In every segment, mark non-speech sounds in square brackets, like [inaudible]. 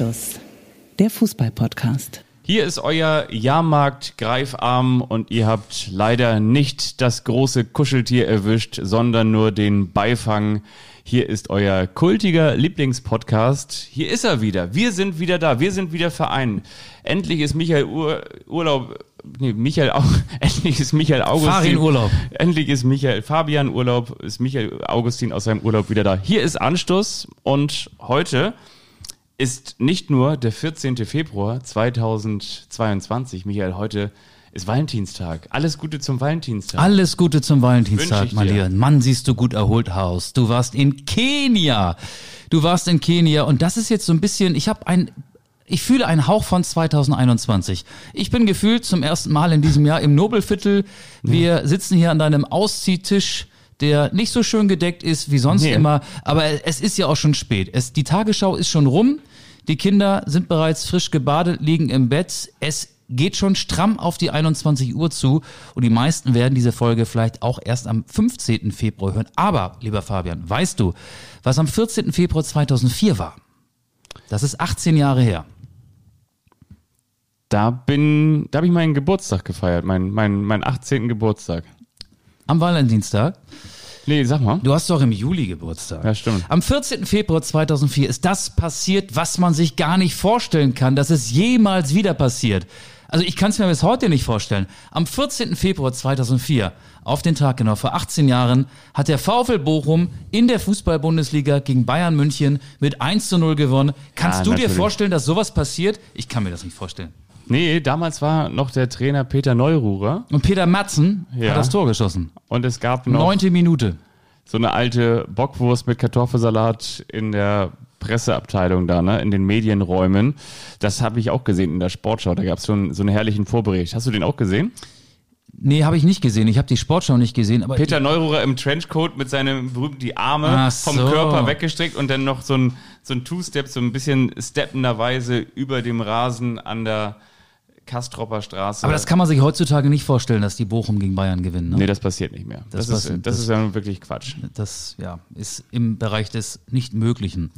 Anstoß, der Fußball-Podcast. Hier ist euer Jahrmarkt-Greifarm und ihr habt leider nicht das große Kuscheltier erwischt, sondern nur den Beifang. Hier ist euer kultiger Lieblingspodcast. Hier ist er wieder. Wir sind wieder da. Wir sind wieder Verein. Endlich ist Michael Ur Urlaub. Nee, Michael auch. [laughs] Endlich ist Michael Augustin. Farin Urlaub. Endlich ist Michael Fabian Urlaub. Ist Michael Augustin aus seinem Urlaub wieder da. Hier ist Anstoß und heute ist nicht nur der 14. Februar 2022, Michael, heute ist Valentinstag. Alles Gute zum Valentinstag. Alles Gute zum Valentinstag. Lieber. Mann, siehst du gut erholt aus. Du warst in Kenia. Du warst in Kenia und das ist jetzt so ein bisschen, ich habe ein ich fühle einen Hauch von 2021. Ich bin gefühlt zum ersten Mal in diesem Jahr im Nobelviertel. Wir sitzen hier an deinem Ausziehtisch, der nicht so schön gedeckt ist wie sonst Nee. immer. Aber es ist ja auch schon spät. Es, die Tagesschau ist schon rum. Die Kinder sind bereits frisch gebadet, liegen im Bett. Es geht schon stramm auf die 21 Uhr zu und die meisten werden diese Folge vielleicht auch erst am 15. Februar hören. Aber, lieber Fabian, weißt du, was am 14. Februar 2004 war? Das ist 18 Jahre her. Da bin, da habe ich meinen Geburtstag gefeiert, meinen mein, mein 18. Geburtstag. Am Valentinstag. Nee, sag mal. Du hast doch im Juli Geburtstag. Ja, stimmt. Am 14. Februar 2004 ist das passiert, was man sich gar nicht vorstellen kann, dass es jemals wieder passiert. Also ich kann es mir bis heute nicht vorstellen. Am 14. Februar 2004, auf den Tag genau vor 18 Jahren, hat der VfL Bochum in der Fußball-Bundesliga gegen Bayern München mit 1 zu 0 gewonnen. Kannst Ja, du dir natürlich. vorstellen, dass sowas passiert? Ich kann mir das nicht vorstellen. Nee, damals war noch der Trainer Peter Neururer Und Peter Matzen Ja. hat das Tor geschossen. und es gab noch Neunte Minute. so eine alte Bockwurst mit Kartoffelsalat in der Presseabteilung da, ne, in den Medienräumen. Das habe ich auch gesehen in der Sportschau. Da gab es schon so einen herrlichen Vorbericht. Hast du den auch gesehen? Nee, habe ich nicht gesehen. Ich habe die Sportschau nicht gesehen. Aber Peter Neururer im Trenchcoat mit seinem berühmten die Arme Ach vom so. Körper weggestreckt und dann noch so ein, so ein Two-Step, so ein bisschen steppenderweise über dem Rasen an der Kastropper Straße. Aber das kann man sich heutzutage nicht vorstellen, dass die Bochum gegen Bayern gewinnen. Ne? Nee, das passiert nicht mehr. Das, Das ist, das das- ist ja nun wirklich Quatsch. Das ja, ist im Bereich des Nicht-Möglichen.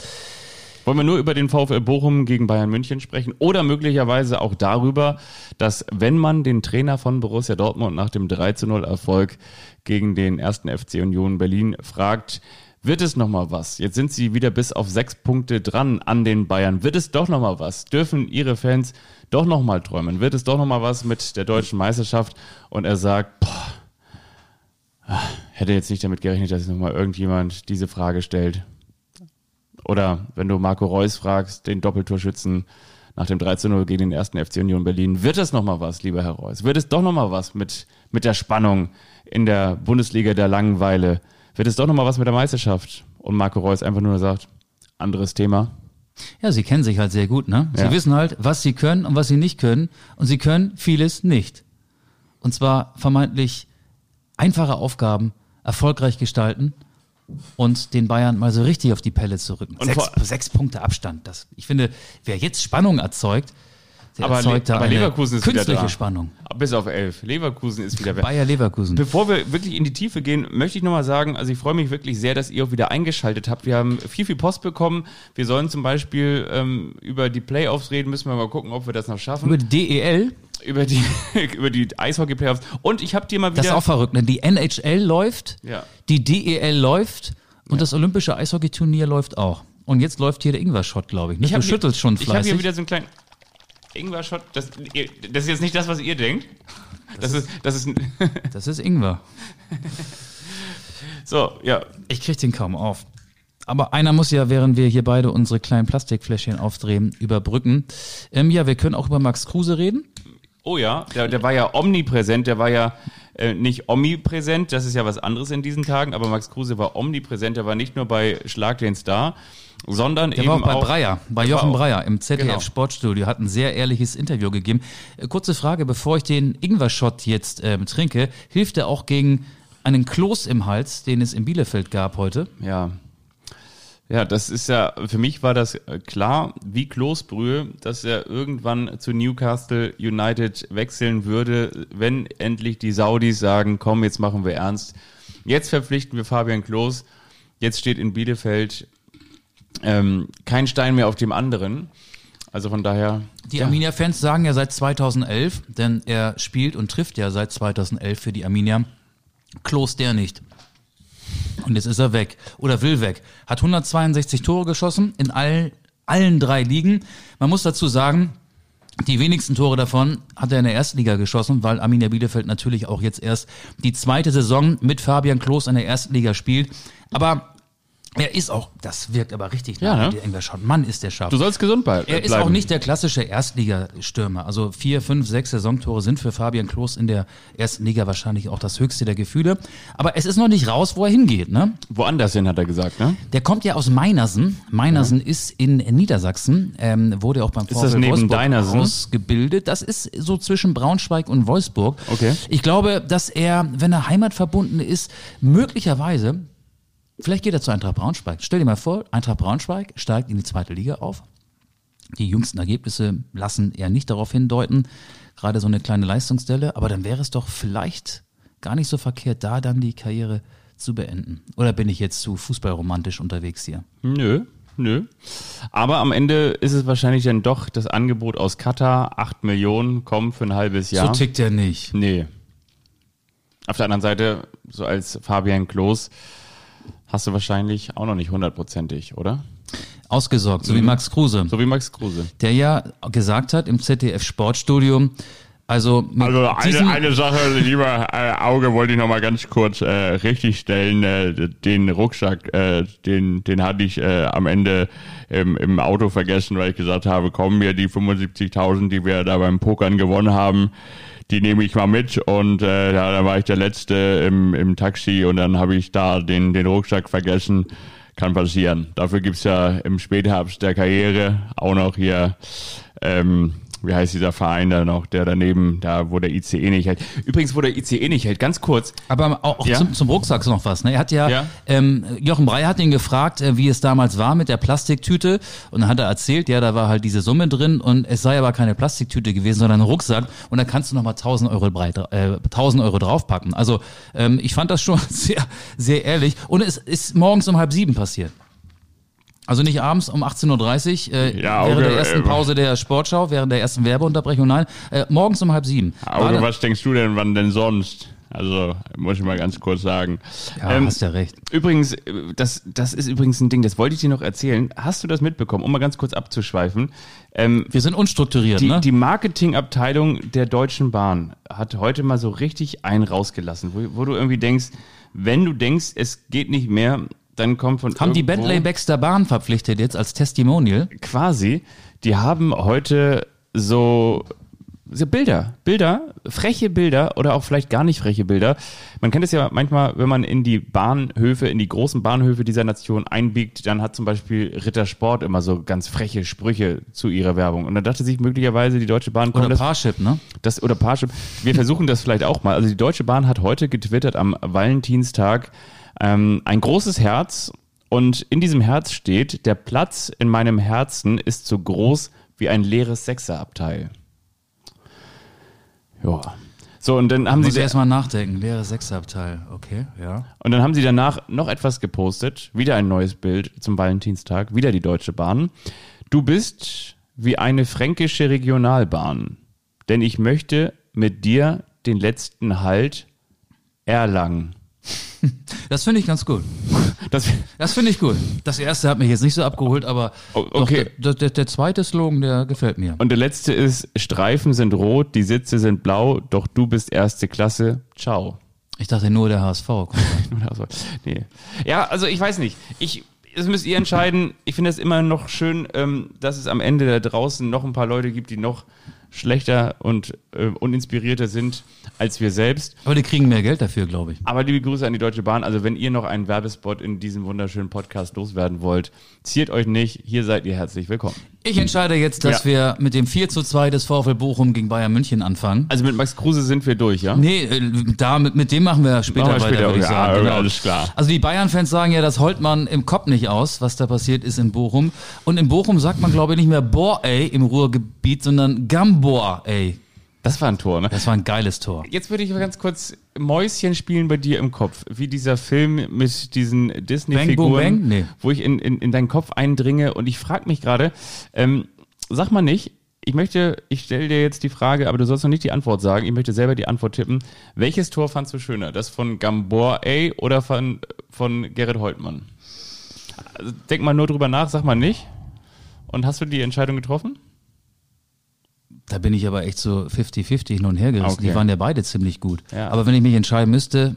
Wollen wir nur über den VfL Bochum gegen Bayern München sprechen oder möglicherweise auch darüber, dass wenn man den Trainer von Borussia Dortmund nach dem 3 zu 0 Erfolg gegen den ersten FC Union Berlin fragt, wird es nochmal was? Jetzt sind sie wieder bis auf sechs Punkte dran an den Bayern. Wird es doch nochmal was? Dürfen ihre Fans doch nochmal träumen? Wird es doch nochmal was mit der deutschen Meisterschaft? Und er sagt, boah, ah, hätte jetzt nicht damit gerechnet, dass nochmal irgendjemand diese Frage stellt. Oder wenn du Marco Reus fragst, den Doppeltorschützen nach dem 13-0 gegen den ersten FC Union Berlin, wird es nochmal was, lieber Herr Reus? Wird es doch nochmal was mit, mit der Spannung in der Bundesliga der Langeweile? Wird es doch nochmal was mit der Meisterschaft? Und Marco Reus einfach nur sagt, anderes Thema. Ja, sie kennen sich halt sehr gut, ne? Sie Ja. wissen halt, was sie können und was sie nicht können. Und sie können vieles nicht. Und zwar vermeintlich einfache Aufgaben erfolgreich gestalten und den Bayern mal so richtig auf die Pelle zu rücken. Und Sechs, sechs Punkte Abstand. Das, ich finde, wer jetzt Spannung erzeugt, der Aber, Le aber Leverkusen ist wieder künstliche da. Spannung. Bis auf elf. Leverkusen ist wieder weg. Bayer Leverkusen. Bevor wir wirklich in die Tiefe gehen, möchte ich nochmal sagen, also ich freue mich wirklich sehr, dass ihr auch wieder eingeschaltet habt. Wir haben viel, viel Post bekommen. Wir sollen zum Beispiel ähm, über die Playoffs reden, müssen wir mal gucken, ob wir das noch schaffen. Über die DEL, über die, [laughs] über die Eishockey-Playoffs. Und ich habe dir mal wieder. das ist auch verrückt, ne? Die NHL läuft, Ja. die DEL läuft und das olympische Eishockeyturnier läuft auch. Und jetzt läuft hier der Ingwer-Shot, glaube ich. Ne? ich du hier- schüttelst schon Ich habe hier fleißig. wieder so einen kleinen Ingwer-Shot. Das, ihr- das ist jetzt nicht das, was ihr denkt. Das, ist, das ist, [laughs] das ist Ingwer. so, ja. Ich krieg den kaum auf. Aber einer muss ja, während wir hier beide unsere kleinen Plastikfläschchen aufdrehen, überbrücken. Ähm, ja, wir können auch über Max Kruse reden. Oh ja, der, der war ja omnipräsent, der war ja äh, nicht omnipräsent, das ist ja was anderes in diesen Tagen, aber Max Kruse war omnipräsent, der war nicht nur bei Schlag den Star, sondern Der eben war auch bei auch Breyer, bei Jochen Breyer im ZDF Genau. Sportstudio, hat ein sehr ehrliches Interview gegeben. Äh, kurze Frage, bevor ich den Ingwer-Shot jetzt ähm, trinke, hilft er auch gegen einen Kloß im Hals, den es in Bielefeld gab heute? Ja. Ja, das ist ja, für mich war das äh, klar, wie Klosbrühe, dass er irgendwann zu Newcastle United wechseln würde, wenn endlich die Saudis sagen, komm, jetzt machen wir ernst. Jetzt verpflichten wir Fabian Klos. Jetzt steht in Bielefeld ähm, kein Stein mehr auf dem anderen. Also von daher. Die ja. Arminia-Fans sagen ja seit 2011, denn er spielt und trifft ja seit 2011 für die Arminia. Klos der nicht. Und jetzt ist er weg oder will weg. Hat 162 Tore geschossen in all, allen drei Ligen. Man muss dazu sagen, die wenigsten Tore davon hat er in der ersten Liga geschossen, weil Arminia Bielefeld natürlich auch jetzt erst die zweite Saison mit Fabian Klos in der ersten Liga spielt. Aber er ist auch, das wirkt aber richtig Ja, nach, ne? wenn die Engler schauen. Mann, ist der scharf. Du sollst gesund bleiben. Er ist auch nicht der klassische Erstligastürmer. Also vier, fünf, sechs Saisontore sind für Fabian Klos in der ersten Liga wahrscheinlich auch das höchste der Gefühle. Aber es ist noch nicht raus, wo er hingeht. Ne? Woanders hin, hat er gesagt, ne? Der kommt ja aus Meinersen. Meinersen ist in Niedersachsen, ähm, wurde auch beim das VfL neben Wolfsburg Deinersen? ausgebildet. Das ist so zwischen Braunschweig und Wolfsburg. Okay. Ich glaube, dass er, wenn er heimatverbunden ist, möglicherweise Vielleicht geht er zu Eintracht Braunschweig. Stell dir mal vor, Eintracht Braunschweig steigt in die zweite Liga auf. Die jüngsten Ergebnisse lassen eher nicht darauf hindeuten, gerade so eine kleine Leistungsstelle, aber dann wäre es doch vielleicht gar nicht so verkehrt, da dann die Karriere zu beenden. Oder bin ich jetzt zu fußballromantisch unterwegs hier? Nö, nö. Aber am Ende ist es wahrscheinlich dann doch das Angebot aus Katar, 8 Millionen, kommen für ein halbes Jahr. So tickt er nicht. Nee. Auf der anderen Seite, so als Fabian Klos, hast du wahrscheinlich auch noch nicht hundertprozentig, oder? Ausgesorgt, so wie Max Kruse, So wie Max Kruse. der ja gesagt hat im ZDF Sportstudio, also Also eine, eine Sache, lieber äh, Auge, wollte ich noch mal ganz kurz äh, richtig stellen. Äh, den Rucksack, äh, den, den hatte ich äh, am Ende im, im Auto vergessen, weil ich gesagt habe, komm mir die 75.000, die wir da beim Pokern gewonnen haben, die nehme ich mal mit. Und äh, ja, da war ich der Letzte im, im Taxi und dann habe ich da den, den Rucksack vergessen. Kann passieren. Dafür gibt's ja im Spätherbst der Karriere auch noch hier ähm, wie heißt dieser Verein da noch, der daneben, da wo der ICE nicht hält. Übrigens, wo der ICE nicht hält, ganz kurz. Aber auch, Ja? zum, zum Rucksack noch was. Ne? Er hat ja, Ja. Ähm, Jochen Breyer hat ihn gefragt, äh, wie es damals war mit der Plastiktüte. Und dann hat er erzählt, ja, da war halt diese Summe drin und es sei aber keine Plastiktüte gewesen, sondern ein Rucksack. Und da kannst du nochmal 1000 Euro, breit, äh, 1000 Euro draufpacken. Also ähm, ich fand das schon [laughs] sehr, sehr ehrlich. Und es ist morgens um halb sieben passiert. Also nicht abends um 18.30 Uhr, äh, Ja, während Auge, der ersten Pause der Sportschau, während der ersten Werbeunterbrechung, nein, äh, morgens um halb sieben. Auge, was denkst du denn, wann denn sonst? Also, muss ich mal ganz kurz sagen. ja, ähm, hast ja recht. Übrigens, äh, das, das ist übrigens ein Ding, das wollte ich dir noch erzählen. Hast du das mitbekommen, um mal ganz kurz abzuschweifen? Ähm, Wir sind unstrukturiert, die, ne? die Marketingabteilung der Deutschen Bahn hat heute mal so richtig einen rausgelassen, wo, wo du irgendwie denkst, wenn du denkst, es geht nicht mehr, dann kommt von Haben die Bentley Baxter Bahn verpflichtet jetzt als Testimonial? quasi, die haben heute so, so Bilder, Bilder, freche Bilder oder auch vielleicht gar nicht freche Bilder. Man kennt es ja manchmal, wenn man in die Bahnhöfe, in die großen Bahnhöfe dieser Nation einbiegt, dann hat zum Beispiel Rittersport immer so ganz freche Sprüche zu ihrer Werbung. Und dann dachte sich möglicherweise die Deutsche Bahn, komm, Oder das, Parship, ne? das oder Parship. Wir versuchen das vielleicht auch mal. Also die Deutsche Bahn hat heute getwittert am Valentinstag ähm, ein großes Herz und in diesem Herz steht: Der Platz in meinem Herzen ist so groß wie ein leeres Sechserabteil. Ja. So und dann haben Muss sie ich erstmal nachdenken. Leere Sechserabteil. Okay, ja. und dann haben sie danach noch etwas gepostet, wieder ein neues Bild zum Valentinstag, wieder die Deutsche Bahn. Du bist wie eine fränkische Regionalbahn, denn ich möchte mit dir den letzten Halt erlangen. [laughs] Das finde ich ganz gut. Das, Das finde ich gut. Das erste hat mich jetzt nicht so abgeholt, aber okay. doch, der, der, zweite Slogan, der gefällt mir. und der letzte ist, Streifen sind rot, die Sitze sind blau, doch du bist erste Klasse. Ciao. Ich dachte nur der HSV. [laughs] Nee. Ja, also ich weiß nicht. Ich, das müsst ihr entscheiden. Ich finde es immer noch schön, ähm, dass es am Ende da draußen noch ein paar Leute gibt, die noch schlechter und äh, uninspirierter sind als wir selbst. Aber die kriegen mehr Geld dafür, glaube ich. Aber liebe Grüße an die Deutsche Bahn. Also wenn ihr noch einen Werbespot in diesem wunderschönen Podcast loswerden wollt, ziert euch nicht. Hier seid ihr herzlich willkommen. Ich entscheide jetzt, dass Ja. wir mit dem 4 zu 2 des VfL Bochum gegen Bayern München anfangen. Also mit Max Kruse sind wir durch, ja? Nee, äh, da, mit, mit dem machen wir später Machen wir weiter, später, würde ich ja, sagen. Genau. alles klar. Also die Bayern-Fans sagen ja, das holt man im Kopf nicht aus, was da passiert ist in Bochum. Und in Bochum sagt man, glaube ich, nicht mehr Boah, ey, im Ruhrgebiet, sondern Gamboa, ey. Das war ein Tor, ne? Das war ein geiles Tor. Jetzt würde ich mal ganz kurz Mäuschen spielen bei dir im Kopf, wie dieser Film mit diesen Disney-Figuren? Nee. wo ich in, in, in deinen Kopf eindringe und ich frage mich gerade, ähm, sag mal nicht, ich möchte, ich stelle dir jetzt die Frage, aber du sollst noch nicht die Antwort sagen. Ich möchte selber die Antwort tippen. Welches Tor fandst du schöner? Das von Gambor A oder von, von Gerrit Holtmann? Also, denk mal nur drüber nach, sag mal nicht. Und hast du die Entscheidung getroffen? Da bin ich aber echt so 50-50 hin und her gerissen. Okay. Die waren ja beide ziemlich gut. Ja. Aber wenn ich mich entscheiden müsste,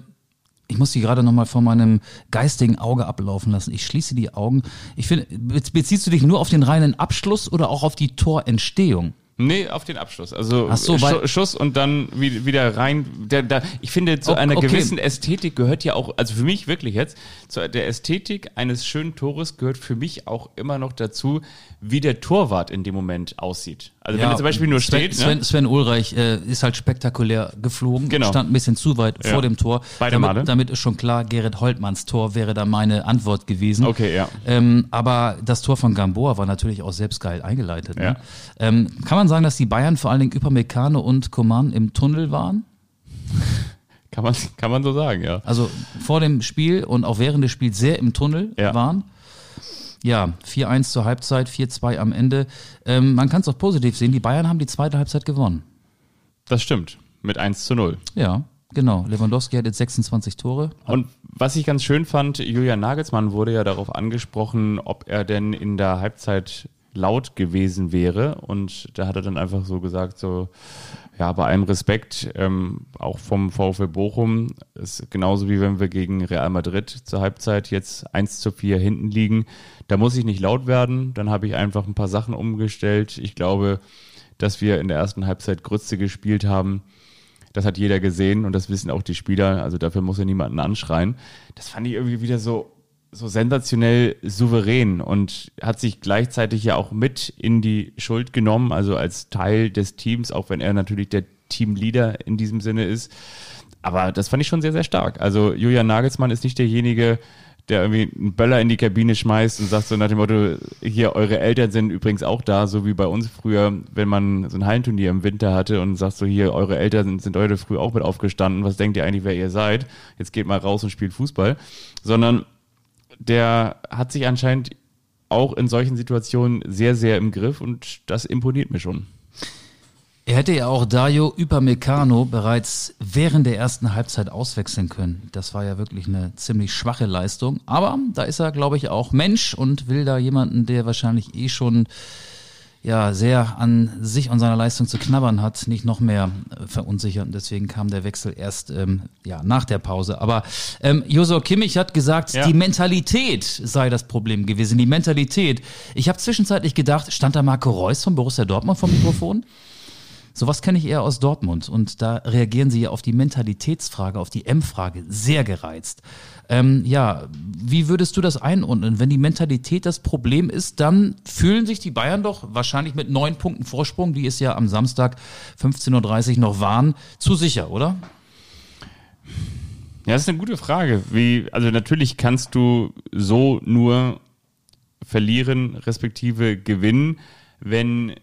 ich muss die gerade nochmal vor meinem geistigen Auge ablaufen lassen. Ich schließe die Augen. Ich finde, be- beziehst du dich nur auf den reinen Abschluss oder auch auf die Torentstehung? Nee, auf den Abschluss. Also so, weil- Schuss und dann wie- wieder rein. Der, der, ich finde, zu O- einer okay. gewissen Ästhetik gehört ja auch, also für mich wirklich jetzt, zu der Ästhetik eines schönen Tores gehört für mich auch immer noch dazu, wie der Torwart in dem Moment aussieht. Also wenn er zum Beispiel nur Sven, steht, Sven, ne? Sven Ulreich äh, ist halt spektakulär geflogen, Genau. stand ein bisschen zu weit Ja. vor dem Tor. Beide Male. damit, damit ist schon klar, Gerrit Holtmanns Tor wäre da meine Antwort gewesen. Okay, ja. Ähm, aber das Tor von Gamboa war natürlich auch selbst geil eingeleitet. Ne? Ja. Ähm, kann man sagen, dass die Bayern vor allen Dingen Upamecano und Coman im Tunnel waren? kann man, kann man so sagen, ja. Also vor dem Spiel und auch während des Spiels sehr im Tunnel Ja. waren? Ja, 4-1 zur Halbzeit, 4-2 am Ende. Ähm, man kann es auch positiv sehen, die Bayern haben die zweite Halbzeit gewonnen. Das stimmt. Mit 1 zu 0. Ja, genau. Lewandowski hat jetzt 26 Tore. Und was ich ganz schön fand, Julian Nagelsmann wurde ja darauf angesprochen, ob er denn in der Halbzeit laut gewesen wäre. Und da hat er dann einfach so gesagt, so, ja, bei allem Respekt, ähm, auch vom VfL Bochum, ist genauso wie wenn wir gegen Real Madrid zur Halbzeit jetzt 1 zu 4 hinten liegen. Da muss ich nicht laut werden. Dann habe ich einfach ein paar Sachen umgestellt. Ich glaube, dass wir in der ersten Halbzeit Grütze gespielt haben. Das hat jeder gesehen und das wissen auch die Spieler. Also dafür muss er niemanden anschreien. Das fand ich irgendwie wieder so, so sensationell souverän und hat sich gleichzeitig ja auch mit in die Schuld genommen, also als Teil des Teams, auch wenn er natürlich der Teamleader in diesem Sinne ist. Aber das fand ich schon sehr, sehr stark. Also Julian Nagelsmann ist nicht derjenige, der irgendwie einen Böller in die Kabine schmeißt und sagt so nach dem Motto, hier, eure Eltern sind übrigens auch da, so wie bei uns früher, wenn man so ein Hallenturnier im Winter hatte und sagt so, hier, eure Eltern sind, sind heute früh auch mit aufgestanden, was denkt ihr eigentlich, wer ihr seid? Jetzt geht mal raus und spielt Fußball. Sondern der hat sich anscheinend auch in solchen Situationen sehr, sehr im Griff und das imponiert mir schon. Er hätte ja auch Dario Upamecano bereits während der ersten Halbzeit auswechseln können. Das war ja wirklich eine ziemlich schwache Leistung. Aber da ist er, glaube ich, auch Mensch und will da jemanden, der wahrscheinlich eh schon ja sehr an sich und seiner Leistung zu knabbern hat, nicht noch mehr äh, verunsichern. Deswegen kam der Wechsel erst ähm, ja nach der Pause. Aber ähm, Josua Kimmich hat gesagt, Ja. die Mentalität sei das Problem gewesen. Die Mentalität. Ich habe zwischenzeitlich gedacht, stand da Marco Reus von Borussia Dortmund vom Mikrofon? Sowas kenne ich eher aus Dortmund und da reagieren sie ja auf die Mentalitätsfrage, auf die M-Frage sehr gereizt. Ähm, ja, wie würdest du das einordnen? Wenn die Mentalität das Problem ist, dann fühlen sich die Bayern doch wahrscheinlich mit neun Punkten Vorsprung, die es ja am Samstag 15.30 Uhr noch waren, zu sicher, oder? Ja, das ist eine gute Frage. Wie, also natürlich kannst du so nur verlieren, respektive gewinnen, wenn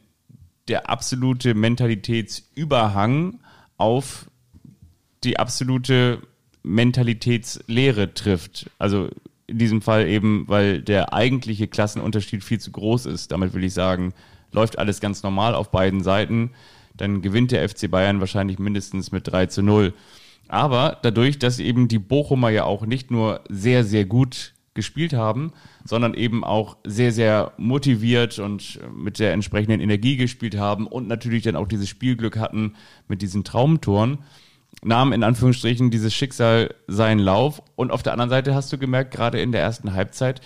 der absolute Mentalitätsüberhang auf die absolute Mentalitätslehre trifft. Also in diesem Fall eben, weil der eigentliche Klassenunterschied viel zu groß ist. Damit will ich sagen, läuft alles ganz normal auf beiden Seiten, dann gewinnt der FC Bayern wahrscheinlich mindestens mit 3 zu 0. Aber dadurch, dass eben die Bochumer ja auch nicht nur sehr, sehr gut gespielt haben, sondern eben auch sehr, sehr motiviert und mit der entsprechenden Energie gespielt haben und natürlich dann auch dieses Spielglück hatten mit diesen Traumtoren, nahm in Anführungsstrichen dieses Schicksal seinen Lauf. Und auf der anderen Seite hast du gemerkt, gerade in der ersten Halbzeit,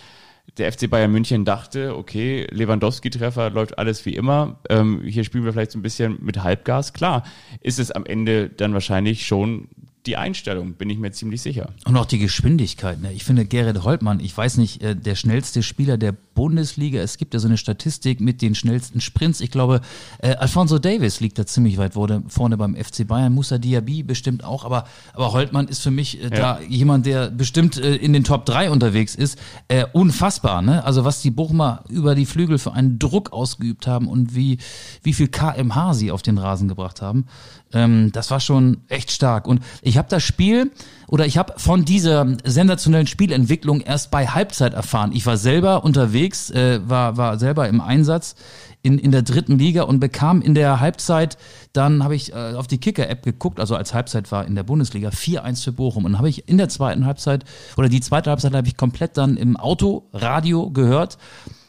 der FC Bayern München dachte, okay, Lewandowski-Treffer läuft alles wie immer. Ähm, hier spielen wir vielleicht so ein bisschen mit Halbgas. Klar, ist es am Ende dann wahrscheinlich schon die Einstellung, bin ich mir ziemlich sicher. Und auch die Geschwindigkeit. Ne? Ich finde Gerrit Holtmann, ich weiß nicht, äh, der schnellste Spieler der Bundesliga. Es gibt ja so eine Statistik mit den schnellsten Sprints. Ich glaube, äh, Alfonso Davis liegt da ziemlich weit vorne, beim FC Bayern. Musa Diaby bestimmt auch. Aber, aber Holtmann ist für mich äh, da jemand, der bestimmt äh, in den Top 3 unterwegs ist. Äh, unfassbar. Ne? Also was die Bochumer über die Flügel für einen Druck ausgeübt haben und wie, wie viel kmh sie auf den Rasen gebracht haben. Ähm, das war schon echt stark. Und ich habe das Spiel oder ich habe von dieser sensationellen Spielentwicklung erst bei Halbzeit erfahren. Ich war selber unterwegs äh, war, war selber im Einsatz in, in der dritten Liga und bekam in der Halbzeit, dann habe ich äh, auf die Kicker-App geguckt, also als Halbzeit war in der Bundesliga 4-1 für Bochum. Und habe ich in der zweiten Halbzeit, oder die zweite Halbzeit habe ich komplett dann im Auto, Radio gehört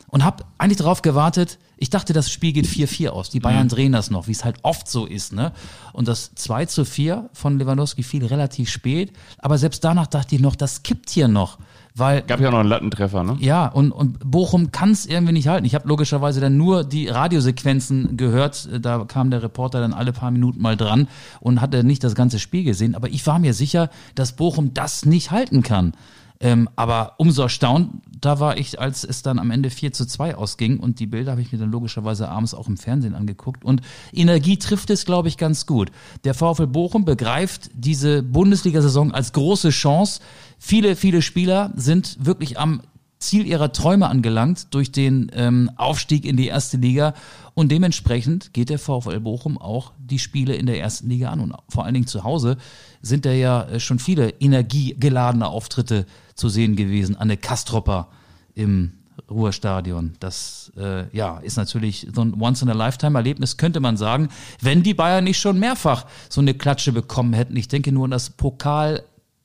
und habe eigentlich darauf gewartet. Ich dachte, das Spiel geht 4-4 aus. Die Bayern mhm. drehen das noch, wie es halt oft so ist. Ne? Und das 2 zu 4 von Lewandowski fiel relativ spät. Aber selbst danach dachte ich noch, das kippt hier noch. Weil, Gab ja auch noch einen Lattentreffer, ne? Ja, und, und Bochum kann es irgendwie nicht halten. Ich habe logischerweise dann nur die Radiosequenzen gehört. Da kam der Reporter dann alle paar Minuten mal dran und hatte nicht das ganze Spiel gesehen. Aber ich war mir sicher, dass Bochum das nicht halten kann. Ähm, aber umso erstaunt, da war ich, als es dann am Ende 4 zu 2 ausging und die Bilder habe ich mir dann logischerweise abends auch im Fernsehen angeguckt und Energie trifft es, glaube ich, ganz gut. Der VfL Bochum begreift diese Bundesliga-Saison als große Chance. Viele, viele Spieler sind wirklich am Ziel ihrer Träume angelangt durch den ähm, Aufstieg in die erste Liga und dementsprechend geht der VfL Bochum auch die Spiele in der ersten Liga an und vor allen Dingen zu Hause sind da ja äh, schon viele energiegeladene Auftritte zu sehen gewesen. Anne Kastropper im Ruhrstadion. Das äh, ja, ist natürlich so ein Once-in-a-Lifetime-Erlebnis, könnte man sagen, wenn die Bayern nicht schon mehrfach so eine Klatsche bekommen hätten. Ich denke nur an das Pokal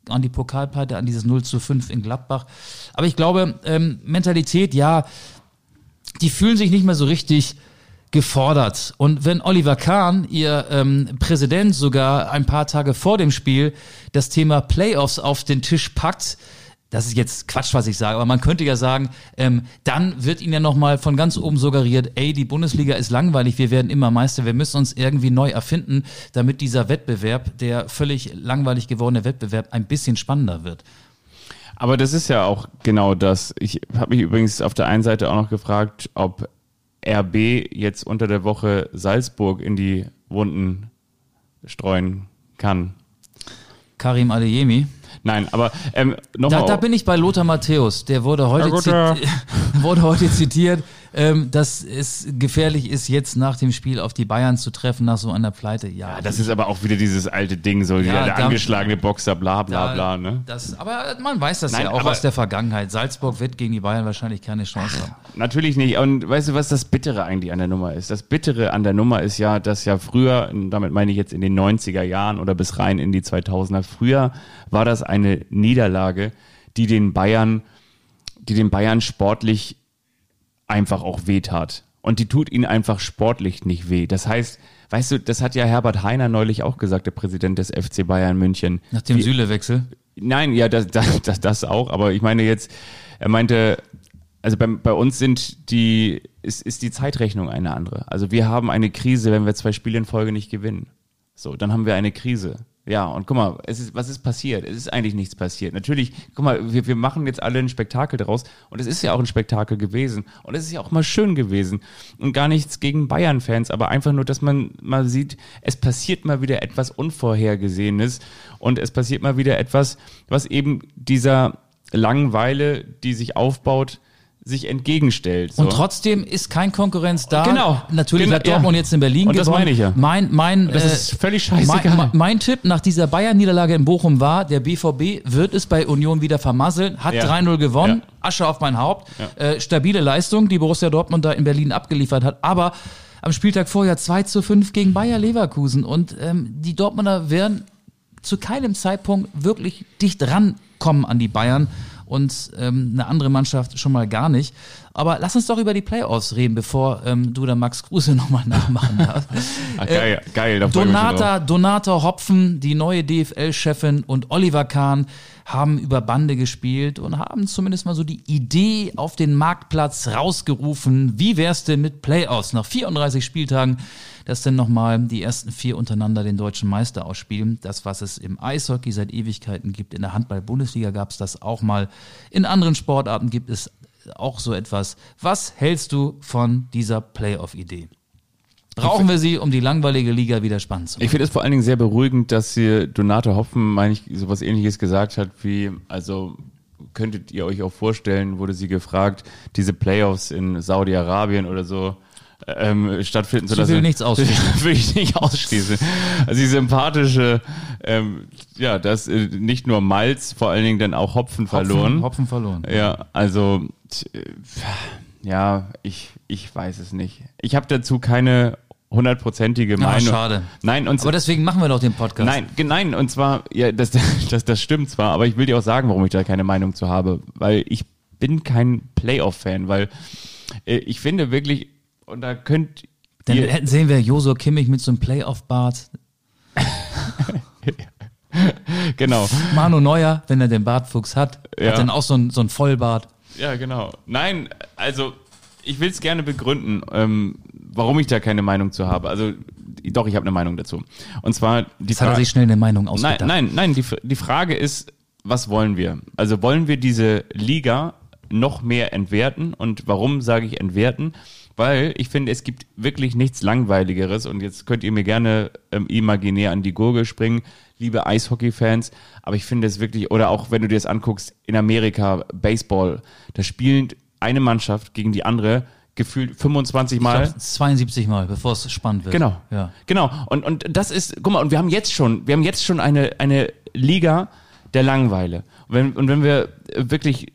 an die Pokalpleite, an dieses 0 zu 5 in Gladbach. Aber ich glaube, ähm, Mentalität, ja, die fühlen sich nicht mehr so richtig gefordert. Und wenn Oliver Kahn, ihr ähm, Präsident, sogar ein paar Tage vor dem Spiel das Thema Playoffs auf den Tisch packt, das ist jetzt Quatsch, was ich sage, aber man könnte ja sagen, ähm, dann wird ihnen ja nochmal von ganz oben suggeriert, ey, die Bundesliga ist langweilig, wir werden immer Meister, wir müssen uns irgendwie neu erfinden, damit dieser Wettbewerb, der völlig langweilig gewordene Wettbewerb, ein bisschen spannender wird. Aber das ist ja auch genau das. Ich habe mich übrigens auf der einen Seite auch noch gefragt, ob RB jetzt unter der Woche Salzburg in die Wunden streuen kann. Karim Adeyemi. Nein, aber ähm, nochmal. Da, da bin ich bei Lothar Matthäus. Der wurde heute, ja, [laughs] wurde heute zitiert ähm, dass es gefährlich ist, jetzt nach dem Spiel auf die Bayern zu treffen, nach so einer Pleite. Ja, ja das ist aber auch wieder dieses alte Ding, so ja, der da, angeschlagene Boxer, bla bla da, bla. Ne? Das, aber man weiß das Nein, ja auch aus der Vergangenheit. Salzburg wird gegen die Bayern wahrscheinlich keine Chance haben. Natürlich nicht. Und weißt du, was das Bittere eigentlich an der Nummer ist? Das Bittere an der Nummer ist ja, dass ja früher, damit meine ich jetzt in den 90er Jahren oder bis rein in die 2000er, früher war das eine Niederlage, die den Bayern, die den Bayern sportlich einfach auch wehtat. Und die tut ihnen einfach sportlich nicht weh. Das heißt, weißt du, das hat ja Herbert Heiner neulich auch gesagt, der Präsident des FC Bayern München. Nach dem Süle-Wechsel? Nein, ja, das, das, das auch. Aber ich meine jetzt, er meinte, also bei, bei uns sind die, ist, ist die Zeitrechnung eine andere. Also wir haben eine Krise, wenn wir zwei Spiele in Folge nicht gewinnen. So, dann haben wir eine Krise. Ja, und guck mal, es ist, was ist passiert? Es ist eigentlich nichts passiert. Natürlich, guck mal, wir, wir machen jetzt alle ein Spektakel daraus und es ist ja auch ein Spektakel gewesen und es ist ja auch mal schön gewesen und gar nichts gegen Bayern-Fans, aber einfach nur, dass man mal sieht, es passiert mal wieder etwas Unvorhergesehenes und es passiert mal wieder etwas, was eben dieser Langeweile, die sich aufbaut, sich entgegenstellt. So. Und trotzdem ist kein Konkurrenz da. Genau. Natürlich genau, hat Dortmund ja. jetzt in Berlin Und gewonnen. das meine ich ja. Mein, mein, das äh, ist völlig scheißegal. Mein, mein Tipp nach dieser Bayern-Niederlage in Bochum war, der BVB wird es bei Union wieder vermasseln, hat ja. 3-0 gewonnen, ja. Asche auf mein Haupt. Äh, stabile Leistung, die Borussia Dortmund da in Berlin abgeliefert hat, aber am Spieltag vorher 2 zu 5 gegen Bayer Leverkusen und ähm, die Dortmunder werden zu keinem Zeitpunkt wirklich dicht rankommen an die Bayern und ähm, eine andere Mannschaft schon mal gar nicht. Aber lass uns doch über die Playoffs reden, bevor ähm, du da Max Kruse [laughs] nochmal nachmachen darfst. Ach, [laughs] geil, äh, geil. Donata, Donata Hopfen, die neue DFL-Chefin und Oliver Kahn haben über Bande gespielt und haben zumindest mal so die Idee auf den Marktplatz rausgerufen. Wie wär's denn mit Playoffs nach 34 Spieltagen? dass dann nochmal die ersten vier untereinander den deutschen Meister ausspielen. Das, was es im Eishockey seit Ewigkeiten gibt, in der Handball-Bundesliga gab es das auch mal. In anderen Sportarten gibt es auch so etwas. Was hältst du von dieser Playoff-Idee? Brauchen wir sie, um die langweilige Liga wieder spannend zu machen? Ich finde es vor allen Dingen sehr beruhigend, dass hier Donate Hopfen, meine ich, sowas ähnliches gesagt hat wie, also könntet ihr euch auch vorstellen, wurde sie gefragt, diese Playoffs in Saudi-Arabien oder so ähm, stattfinden zu lassen. Ich will nichts ausschließen. [laughs] will ich nicht ausschließen. Also die sympathische, ähm, ja, das äh, nicht nur Malz, vor allen Dingen dann auch Hopfen verloren. Hopfen, Hopfen verloren. Ja, also ja, ich, ich weiß es nicht. Ich habe dazu keine hundertprozentige Ah, Meinung. schade. Nein, und Aber deswegen machen wir doch den Podcast. Nein, nein, und zwar, ja, das, [laughs] das, das stimmt zwar, aber ich will dir auch sagen, warum ich da keine Meinung zu habe, weil ich bin kein Playoff-Fan, weil äh, ich finde wirklich, und da könnt Dann ihr, hätten sehen wir Josua Kimmich mit so einem Playoff-Bart. [laughs] genau, Manu Neuer, wenn er den Bartfuchs hat, Ja. hat dann auch so ein, so ein Vollbart. Ja, genau. Nein, also ich will es gerne begründen, ähm, warum ich da keine Meinung zu habe. Also doch, ich habe eine Meinung dazu. Und zwar die Jetzt hat er sich schnell eine Meinung Nein, ausgedacht. nein, nein, die, die Frage ist, was wollen wir? Also wollen wir diese Liga noch mehr entwerten? Und warum sage ich entwerten? Weil ich finde, es gibt wirklich nichts Langweiligeres und jetzt könnt ihr mir gerne ähm, imaginär an die Gurgel springen, liebe Eishockey-Fans, aber ich finde es wirklich, oder auch wenn du dir das anguckst, in Amerika, Baseball, da spielt eine Mannschaft gegen die andere gefühlt 25 Ich Mal. glaub, 72 Mal, bevor es spannend wird. Genau. Ja. Genau. Und, und das ist, guck mal, und wir haben jetzt schon, wir haben jetzt schon eine, eine Liga der Langweile. Und wenn, und wenn wir wirklich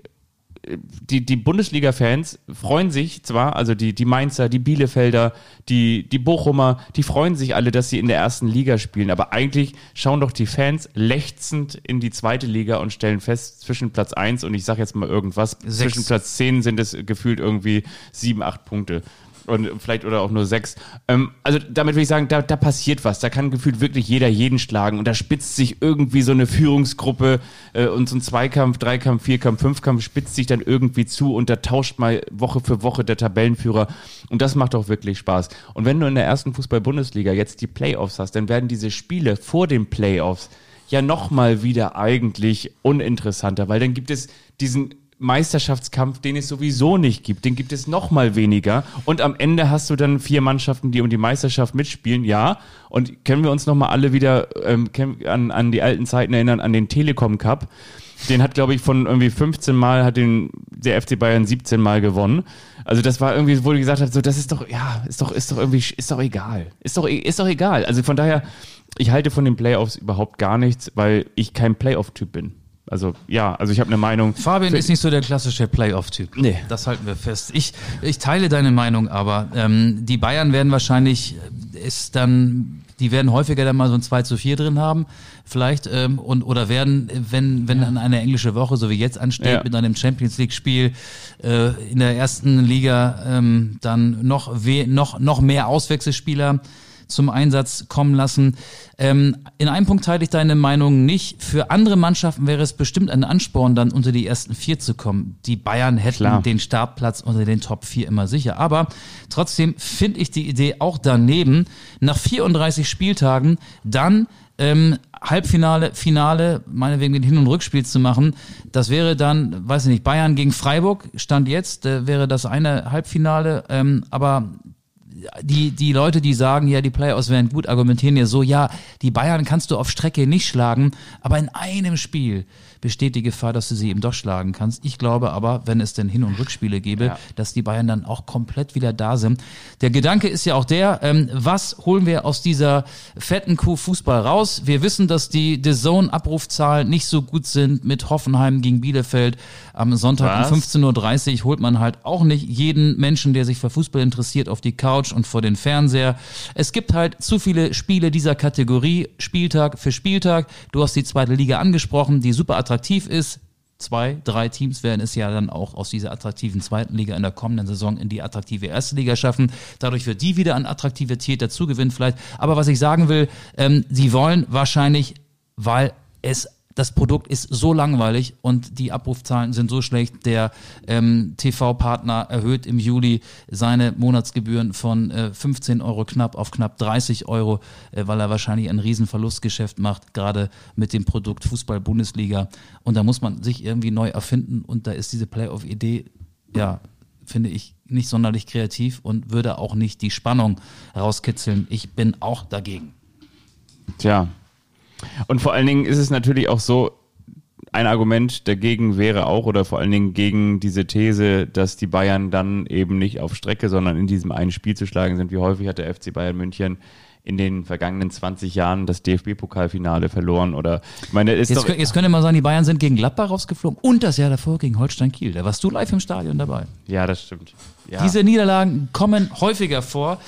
die, die Bundesliga-Fans freuen sich zwar, also die, die Mainzer, die Bielefelder, die, die Bochumer, die freuen sich alle, dass sie in der ersten Liga spielen. Aber eigentlich schauen doch die Fans lechzend in die zweite Liga und stellen fest, zwischen Platz 1 und ich sag jetzt mal irgendwas, Sechs. zwischen Platz 10 sind es gefühlt irgendwie sieben, acht Punkte. Und vielleicht oder auch nur sechs. Ähm, also damit würde ich sagen, da, da passiert was. Da kann gefühlt wirklich jeder jeden schlagen. Und da spitzt sich irgendwie so eine Führungsgruppe äh, und so ein Zweikampf, Dreikampf, Vierkampf, Fünfkampf spitzt sich dann irgendwie zu und da tauscht mal Woche für Woche der Tabellenführer. Und das macht auch wirklich Spaß. Und wenn du in der ersten Fußball-Bundesliga jetzt die Playoffs hast, dann werden diese Spiele vor den Playoffs ja nochmal wieder eigentlich uninteressanter, weil dann gibt es diesen Meisterschaftskampf, den es sowieso nicht gibt, den gibt es noch mal weniger und am Ende hast du dann vier Mannschaften, die um die Meisterschaft mitspielen, ja. Und können wir uns noch mal alle wieder ähm, an, an die alten Zeiten erinnern, an den Telekom Cup. Den hat, glaube ich, von irgendwie 15 Mal hat den der FC Bayern 17 Mal gewonnen. Also das war irgendwie, wo du gesagt hast, so das ist doch, ja, ist doch, ist doch irgendwie, ist doch egal, ist doch, ist doch egal. Also von daher, ich halte von den Playoffs überhaupt gar nichts, weil ich kein Playoff-Typ bin. Also ja, also ich habe eine Meinung. Fabian ist nicht so der klassische Playoff-Typ. Nee. Das halten wir fest. Ich, ich teile deine Meinung, aber ähm, die Bayern werden wahrscheinlich äh, ist dann, die werden häufiger dann mal so ein 2 zu 4 drin haben, vielleicht, ähm, und oder werden, wenn, wenn dann eine englische Woche, so wie jetzt ansteht, Ja. mit einem Champions League-Spiel äh, in der ersten Liga ähm, dann noch, we noch, noch mehr Auswechselspieler zum Einsatz kommen lassen. Ähm, in einem Punkt teile ich deine Meinung nicht. Für andere Mannschaften wäre es bestimmt ein Ansporn, dann unter die ersten vier zu kommen. Die Bayern hätten Klar. den Startplatz unter den Top 4 immer sicher. Aber trotzdem finde ich die Idee auch daneben, nach 34 Spieltagen dann ähm, Halbfinale, Finale, meinetwegen den Hin- und Rückspiel zu machen. Das wäre dann, weiß ich nicht, Bayern gegen Freiburg, Stand jetzt, äh, wäre das eine Halbfinale. Ähm, aber die, die Leute, die sagen, ja, die Playoffs wären gut, argumentieren ja so, ja, die Bayern kannst du auf Strecke nicht schlagen, aber in einem Spiel besteht die Gefahr, dass du sie eben doch schlagen kannst. Ich glaube aber, wenn es denn Hin- und Rückspiele gäbe, Ja. dass die Bayern dann auch komplett wieder da sind. Der Gedanke ist ja auch der, ähm, was holen wir aus dieser fetten Kuh Fußball raus? Wir wissen, dass die The Zone-Abrufzahlen nicht so gut sind mit Hoffenheim gegen Bielefeld. Am Sonntag Was? um 15.30 Uhr holt man halt auch nicht jeden Menschen, der sich für Fußball interessiert, auf die Couch und vor den Fernseher. Es gibt halt zu viele Spiele dieser Kategorie, Spieltag für Spieltag. Du hast die zweite Liga angesprochen, die super attraktiv ist. Zwei, drei Teams werden es ja dann auch aus dieser attraktiven zweiten Liga in der kommenden Saison in die attraktive erste Liga schaffen. Dadurch wird die wieder an Attraktivität dazugewinnen vielleicht. Aber was ich sagen will, ähm, sie wollen wahrscheinlich, weil es das Produkt ist so langweilig und die Abrufzahlen sind so schlecht. Der ähm, TV-Partner erhöht im Juli seine Monatsgebühren von äh, 15 Euro knapp auf knapp 30 Euro, äh, weil er wahrscheinlich ein Riesenverlustgeschäft macht, gerade mit dem Produkt Fußball-Bundesliga. Und da muss man sich irgendwie neu erfinden und da ist diese Playoff-Idee, ja, finde ich nicht sonderlich kreativ und würde auch nicht die Spannung rauskitzeln. Ich bin auch dagegen. Tja. Und vor allen Dingen ist es natürlich auch so, ein Argument dagegen wäre auch, oder vor allen Dingen gegen diese These, dass die Bayern dann eben nicht auf Strecke, sondern in diesem einen Spiel zu schlagen sind. Wie häufig hat der FC Bayern München in den vergangenen 20 Jahren das DFB-Pokalfinale verloren oder ich meine, ist Jetzt, doch, jetzt könnte man sagen, die Bayern sind gegen Gladbach rausgeflogen und das Jahr davor gegen Holstein Kiel. Da warst du live im Stadion dabei. ja, das stimmt. Ja. Diese Niederlagen kommen häufiger vor.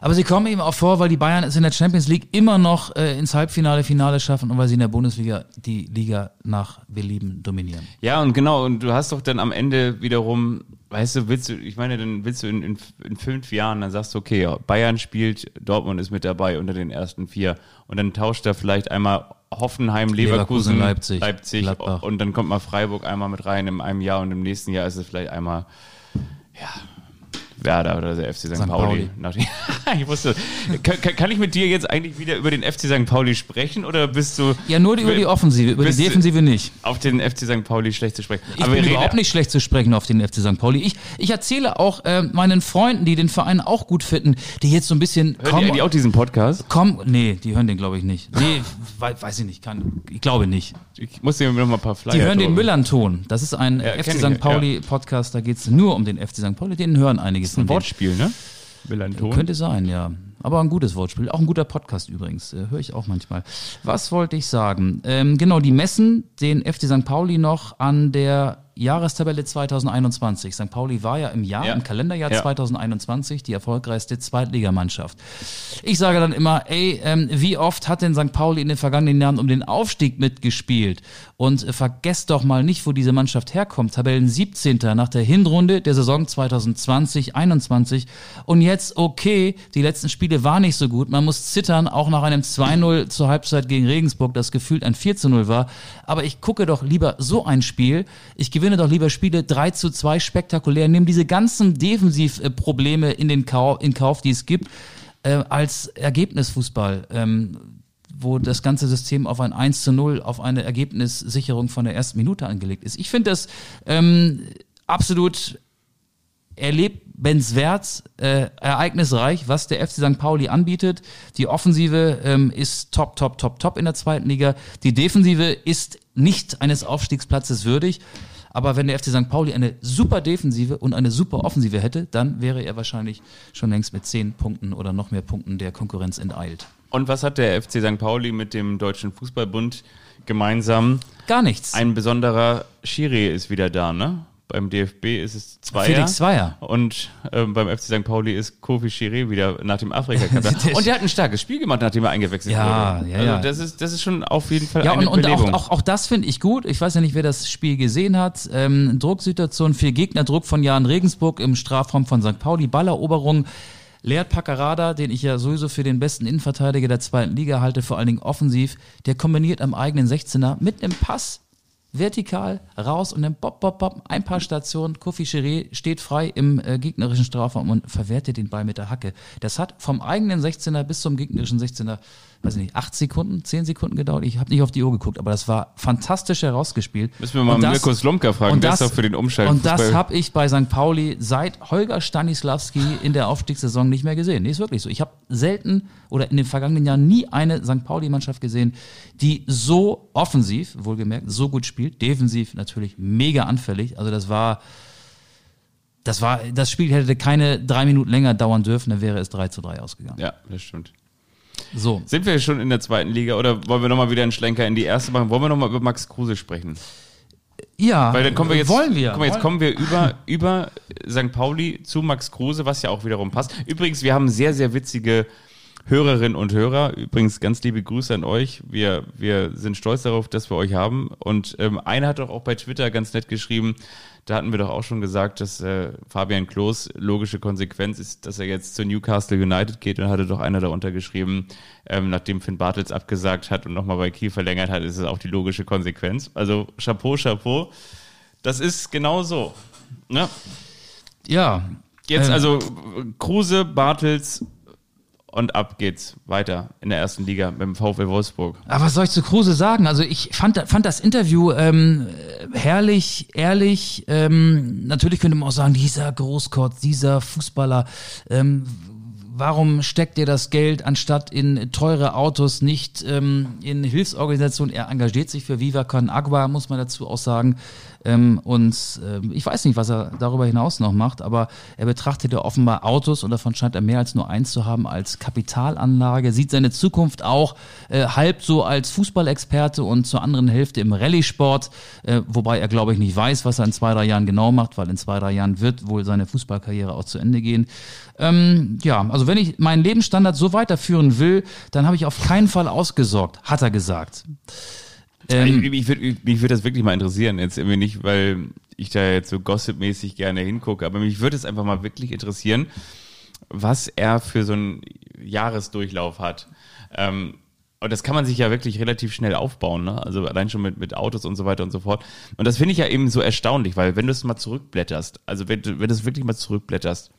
Aber sie kommen eben auch vor, weil die Bayern es in der Champions League immer noch äh, ins Halbfinale, Finale schaffen und weil sie in der Bundesliga die Liga nach Belieben dominieren. Ja, und genau, und du hast doch dann am Ende wiederum, weißt du, willst du, ich meine, dann willst du in, in, in fünf Jahren, dann sagst du, okay, Bayern spielt, Dortmund ist mit dabei unter den ersten vier. Und dann tauscht er vielleicht einmal Hoffenheim, Leverkusen, Leverkusen, Leipzig, Leipzig Gladbach. und dann kommt mal Freiburg einmal mit rein in einem Jahr und im nächsten Jahr ist es vielleicht einmal, ja, Werder oder der FC St. St. Pauli. Pauli. Die- [laughs] ich wusste, kann, kann- ich mit dir jetzt eigentlich wieder über den FC St. Pauli sprechen oder bist du Ja, nur die, über die Offensive, über die Defensive nicht. auf den FC St. Pauli schlecht zu sprechen? Ich Aber bin überhaupt nicht schlecht zu sprechen auf den FC St. Pauli. Ich, ich erzähle auch äh, meinen Freunden, die den Verein auch gut finden, die jetzt so ein bisschen Hören die eigentlich auch diesen Podcast? komm, nee, die hören den glaube ich nicht. Nee, [laughs] wei- weiß ich nicht, kann, ich glaube nicht. Ich muss dir noch mal ein paar Flyer Die hören den. Müllern-Ton. Das ist ein Ja, FC St. Pauli Podcast, da geht es nur um den FC St. Pauli, den hören einige ist ein. Wortspiel, ne? Will ein Ton. Könnte sein, ja. Aber ein gutes Wortspiel. Auch ein guter Podcast übrigens. Äh, Höre ich auch manchmal. Was wollte ich sagen? Ähm, genau, die messen den FC St. Pauli noch an der Jahrestabelle 2021. St. Pauli war ja im Jahr, Ja. im Kalenderjahr Ja. 2021 die erfolgreichste Zweitligamannschaft. Ich sage dann immer, ey, ähm, wie oft hat denn St. Pauli in den vergangenen Jahren um den Aufstieg mitgespielt? Und äh, vergesst doch mal nicht, wo diese Mannschaft herkommt. Tabellen 17. nach der Hinrunde der Saison 2020-21. Und jetzt, okay, die letzten Spiele waren nicht so gut. Man muss zittern, auch nach einem 2-0 zur Halbzeit gegen Regensburg, das gefühlt ein 4-0 war. Aber ich gucke doch lieber so ein Spiel. Ich gewinne doch lieber Spiele 3 zu 2 spektakulär, nehme diese ganzen Defensivprobleme in den Kauf, in Kauf, die es gibt, äh, als Ergebnisfußball. Ähm, wo das ganze System auf ein 1 zu 0, auf eine Ergebnissicherung von der ersten Minute angelegt ist. Ich finde das ähm, absolut erlebenswert, äh, ereignisreich, was der FC St. Pauli anbietet. Die Offensive ähm, ist top, top, top, top in der zweiten Liga. Die Defensive ist nicht eines Aufstiegsplatzes würdig. Aber wenn der FC St. Pauli eine super Defensive und eine super Offensive hätte, dann wäre er wahrscheinlich schon längst mit zehn Punkten oder noch mehr Punkten der Konkurrenz enteilt. Und was hat der FC St. Pauli mit dem Deutschen Fußballbund gemeinsam? Gar nichts. Ein besonderer Schiri ist wieder da, ne? Beim DFB ist es Zweier. Felix Zweier. Und ähm, beim FC St. Pauli ist Kofi Schiri wieder nach dem afrika [laughs] Der- Und der hat ein starkes Spiel gemacht, nachdem er eingewechselt Ja, wurde. ja, also ja. Das ist, das ist schon auf jeden Fall Ja, eine und, und auch, Belebung. auch, auch das finde ich gut. Ich weiß ja nicht, wer das Spiel gesehen hat. Ähm, Drucksituation, vier Gegner, Druck von Jan Regensburg im Strafraum von St. Pauli, Balleroberung. Leert Paccarada, den ich ja sowieso für den besten Innenverteidiger der zweiten Liga halte, vor allen Dingen offensiv, der kombiniert am eigenen 16er mit einem Pass vertikal raus und dann bop, bop, bop, ein paar Stationen. Kofi Chiré steht frei im äh, gegnerischen Strafraum und verwertet den Ball mit der Hacke. Das hat vom eigenen 16er bis zum gegnerischen 16er, weiß ich nicht, acht Sekunden, zehn Sekunden gedauert. Ich habe nicht auf die Uhr geguckt, aber das war fantastisch herausgespielt. Müssen wir mal Und Mirko Slomka fragen, und der das, ist doch für den Umschalt. Und das habe ich bei St. Pauli seit Holger Stanislawski in der Aufstiegssaison nicht mehr gesehen. Nee, ist wirklich so. Ich habe selten oder in den vergangenen Jahren nie eine St. Pauli-Mannschaft gesehen, die so offensiv, wohlgemerkt, so gut spielt. Defensiv natürlich mega anfällig. Also das war, das war, das Spiel hätte keine drei Minuten länger dauern dürfen, dann wäre es 3 zu 3 ausgegangen. Ja, das stimmt. So. Sind wir schon in der zweiten Liga oder wollen wir nochmal wieder einen Schlenker in die erste machen? Wollen wir nochmal über Max Kruse sprechen? Ja, Weil dann kommen wir jetzt, wollen wir. Guck mal, jetzt kommen wir über, über St. Pauli zu Max Kruse, was ja auch wiederum passt. Übrigens, wir haben sehr, sehr witzige Hörerinnen und Hörer. Übrigens, ganz liebe Grüße an euch. Wir, wir sind stolz darauf, dass wir euch haben. Und ähm, einer hat doch auch bei Twitter ganz nett geschrieben, da hatten wir doch auch schon gesagt, dass äh, Fabian Klos logische Konsequenz ist, dass er jetzt zu Newcastle United geht. Und hatte doch einer darunter geschrieben, ähm, nachdem Finn Bartels abgesagt hat und nochmal bei Kiel verlängert hat, ist es auch die logische Konsequenz. Also Chapeau, Chapeau. Das ist genau so. Ne? Ja. Jetzt Ähm, also Kruse, Bartels und ab geht's weiter in der ersten Liga mit dem VfL Wolfsburg. Aber was soll ich zu Kruse sagen? Also ich fand, fand das Interview ähm, herrlich, ehrlich. Ähm, natürlich könnte man auch sagen, dieser Großkotz, dieser Fußballer, ähm, warum steckt ihr das Geld anstatt in teure Autos nicht ähm, in Hilfsorganisationen? Er engagiert sich für Viva Con Agua, muss man dazu auch sagen. Ähm, und äh, ich weiß nicht, was er darüber hinaus noch macht, aber er betrachtet ja offenbar Autos und davon scheint er mehr als nur eins zu haben als Kapitalanlage, sieht seine Zukunft auch äh, halb so als Fußballexperte und zur anderen Hälfte im Rallye-Sport, äh, wobei er, glaube ich, nicht weiß, was er in zwei, drei Jahren genau macht, weil in zwei, drei Jahren wird wohl seine Fußballkarriere auch zu Ende gehen. Ähm, ja, also wenn ich meinen Lebensstandard so weiterführen will, dann habe ich auf keinen Fall ausgesorgt, hat er gesagt. Ähm, ich, ich würd, mich würde das wirklich mal interessieren, jetzt irgendwie nicht, weil ich da jetzt so gossipmäßig gerne hingucke, aber mich würde es einfach mal wirklich interessieren, was er für so einen Jahresdurchlauf hat. Ähm, und das kann man sich ja wirklich relativ schnell aufbauen, ne? Also allein schon mit, mit Autos und so weiter und so fort. Und das finde ich ja eben so erstaunlich, weil wenn du es mal zurückblätterst, also wenn du, wenn du es wirklich mal zurückblätterst,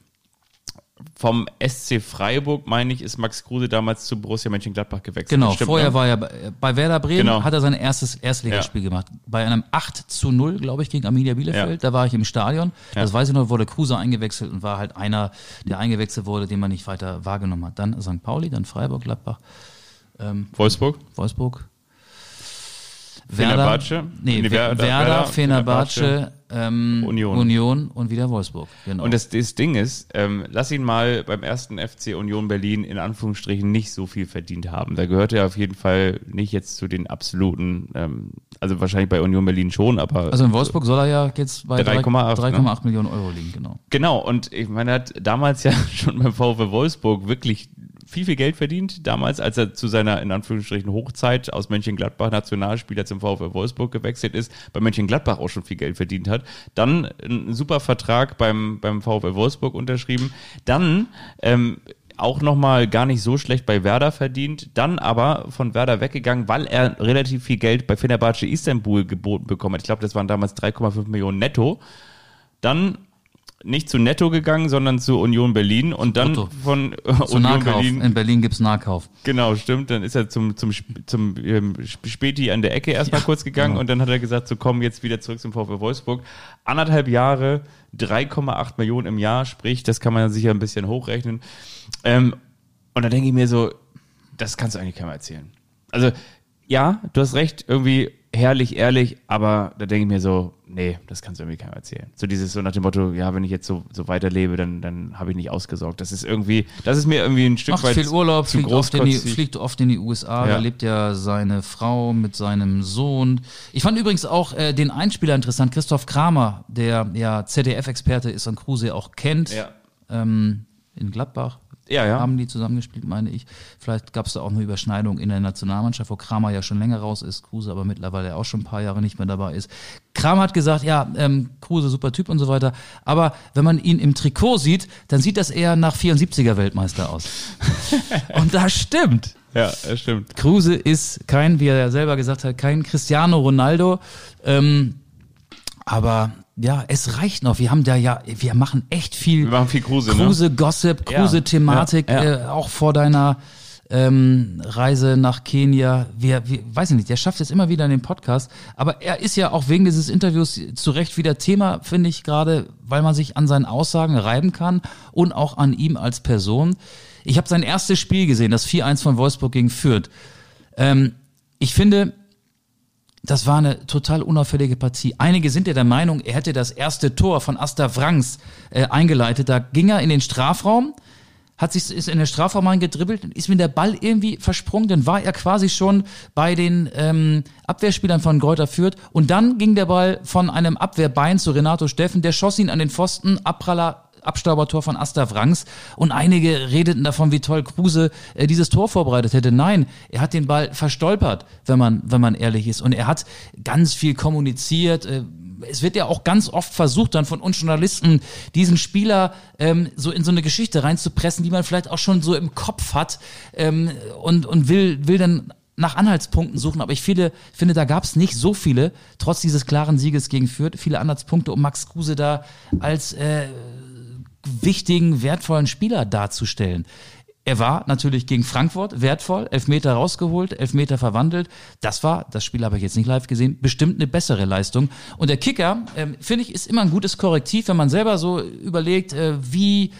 vom SC Freiburg, meine ich, ist Max Kruse damals zu Borussia Mönchengladbach gewechselt. Genau, Stimmt, vorher ne? war er bei, bei Werder Bremen, Genau. hat er sein erstes Erstligaspiel gemacht. Bei einem 8 zu 0, glaube ich, gegen Arminia Bielefeld. Ja. Da war ich im Stadion. Ja. Das weiß ich noch, wurde Kruse eingewechselt und war halt einer, der eingewechselt wurde, den man nicht weiter wahrgenommen hat. Dann St. Pauli, dann Freiburg, Gladbach, Wolfsburg? Wolfsburg. Fenerbahce? Nee, Nee, Werder, Werder, Werder, Werder, Fenerbahce, ähm, Union. Union und wieder Wolfsburg. Genau. Und das, das Ding ist, ähm, lass ihn mal beim ersten FC Union Berlin in Anführungsstrichen nicht so viel verdient haben. Da gehört er auf jeden Fall nicht jetzt zu den absoluten, ähm, also wahrscheinlich bei Union Berlin schon, aber also in Wolfsburg soll er ja jetzt bei 3,8, 3,8 Millionen Euro liegen, genau. Genau, und ich meine, er hat damals [laughs] ja schon beim VfW Wolfsburg wirklich viel, viel Geld verdient. Damals, als er zu seiner, in Anführungsstrichen, Hochzeit aus Mönchengladbach Nationalspieler zum VfW Wolfsburg gewechselt ist, bei Mönchengladbach auch schon viel Geld verdient hat. Dann einen super Vertrag beim, beim VfW Wolfsburg unterschrieben. Dann, ähm, auch nochmal gar nicht so schlecht bei Werder verdient, dann aber von Werder weggegangen, weil er relativ viel Geld bei Fenerbahce Istanbul geboten bekommen hat. Ich glaube, das waren damals 3,5 Millionen netto. Dann nicht zu Netto gegangen, sondern zu Union Berlin und dann Brutto. von äh, Union Nahkauf. Berlin. In Berlin gibt's Nahkauf. Genau, stimmt. Dann ist er zum, zum, zum ähm, Sp- Späti an der Ecke erstmal kurz gegangen und dann hat er gesagt, so komm jetzt wieder zurück zum VfW Wolfsburg. Anderthalb Jahre, 3,8 Millionen im Jahr, sprich, das kann man sich ja ein bisschen hochrechnen. Ähm, und da denke ich mir so, das kannst du eigentlich keinem erzählen. Also, ja, du hast recht, irgendwie herrlich, ehrlich, aber da denke ich mir so, nee, das kannst du irgendwie keinem erzählen. So dieses so nach dem Motto, ja, wenn ich jetzt so, so weiterlebe, dann, dann habe ich nicht ausgesorgt. Das ist irgendwie, das ist mir irgendwie ein Stück Macht weit viel Urlaub, zu fliegt oft, in die, fliegt oft in die USA, Ja. da lebt ja seine Frau mit seinem Sohn. Ich fand übrigens auch äh, den Einspieler interessant, Christoph Kramer, der ja ZDF-Experte ist und Kruse auch kennt, Ja. ähm, in Gladbach. Ja, ja. Haben die zusammengespielt, meine ich. Vielleicht gab es da auch eine Überschneidung in der Nationalmannschaft, wo Kramer ja schon länger raus ist, Kruse aber mittlerweile auch schon ein paar Jahre nicht mehr dabei ist. Kramer hat gesagt, ja, ähm, Kruse super Typ und so weiter. Aber wenn man ihn im Trikot sieht, dann sieht das eher nach 74er Weltmeister aus. [laughs] und das stimmt. Ja, das stimmt. Kruse ist kein, wie er ja selber gesagt hat, kein Cristiano Ronaldo. Ähm, aber ja, es reicht noch. Wir haben da ja, wir machen echt viel. Wir machen viel Kruse, ne? Kruse Gossip, Ja, Kruse Thematik, ja, ja. Äh, auch vor deiner ähm, Reise nach Kenia. Wir, wir, weiß ich nicht, der schafft es immer wieder in den Podcast. Aber er ist ja auch wegen dieses Interviews zu Recht wieder Thema, finde ich gerade, weil man sich an seinen Aussagen reiben kann und auch an ihm als Person. Ich habe sein erstes Spiel gesehen, das 4-1 von Wolfsburg gegen Fürth. Ähm, ich finde, das war eine total unauffällige Partie. Einige sind ja der Meinung, er hätte das erste Tor von Asta Franks äh, eingeleitet. Da ging er in den Strafraum, hat sich ist in den Strafraum eingedribbelt und ist mit der Ball irgendwie versprungen. Dann war er quasi schon bei den ähm, Abwehrspielern von Greuther Fürth. Und dann ging der Ball von einem Abwehrbein zu Renato Steffen. Der schoss ihn an den Pfosten, Abpraller Abstaubertor von Asta Franks und einige redeten davon, wie toll Kruse äh, dieses Tor vorbereitet hätte. Nein, er hat den Ball verstolpert, wenn man, wenn man ehrlich ist. Und er hat ganz viel kommuniziert. Äh, es wird ja auch ganz oft versucht, dann von uns Journalisten diesen Spieler ähm, so in so eine Geschichte reinzupressen, die man vielleicht auch schon so im Kopf hat ähm, und, und will, will dann nach Anhaltspunkten suchen, aber ich finde, finde da gab es nicht so viele, trotz dieses klaren Sieges gegen Fürth, viele Anhaltspunkte, um Max Kruse da als äh, wichtigen, wertvollen Spieler darzustellen. Er war natürlich gegen Frankfurt wertvoll, Elfmeter rausgeholt, Elfmeter verwandelt. Das war, das Spiel habe ich jetzt nicht live gesehen, bestimmt eine bessere Leistung. Und der Kicker, ähm, finde ich, ist immer ein gutes Korrektiv, wenn man selber so überlegt, äh, wie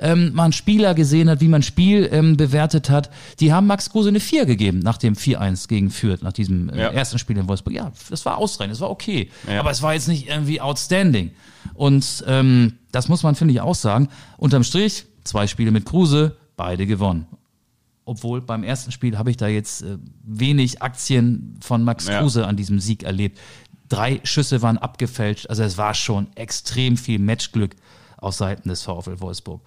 ähm, man Spieler gesehen hat, wie man Spiel ähm, bewertet hat. Die haben Max Kruse eine 4 gegeben nach dem 4-1 gegen Fürth, nach diesem äh, Ja. ersten Spiel in Wolfsburg. Ja, das war ausreichend, das war okay. Ja. Aber es war jetzt nicht irgendwie outstanding. Und ähm, das muss man, finde ich, auch sagen. Unterm Strich, zwei Spiele mit Kruse, beide gewonnen. Obwohl beim ersten Spiel habe ich da jetzt äh, wenig Aktien von Max Ja. Kruse an diesem Sieg erlebt. Drei Schüsse waren abgefälscht, also es war schon extrem viel Matchglück aus Seiten des VfL Wolfsburg.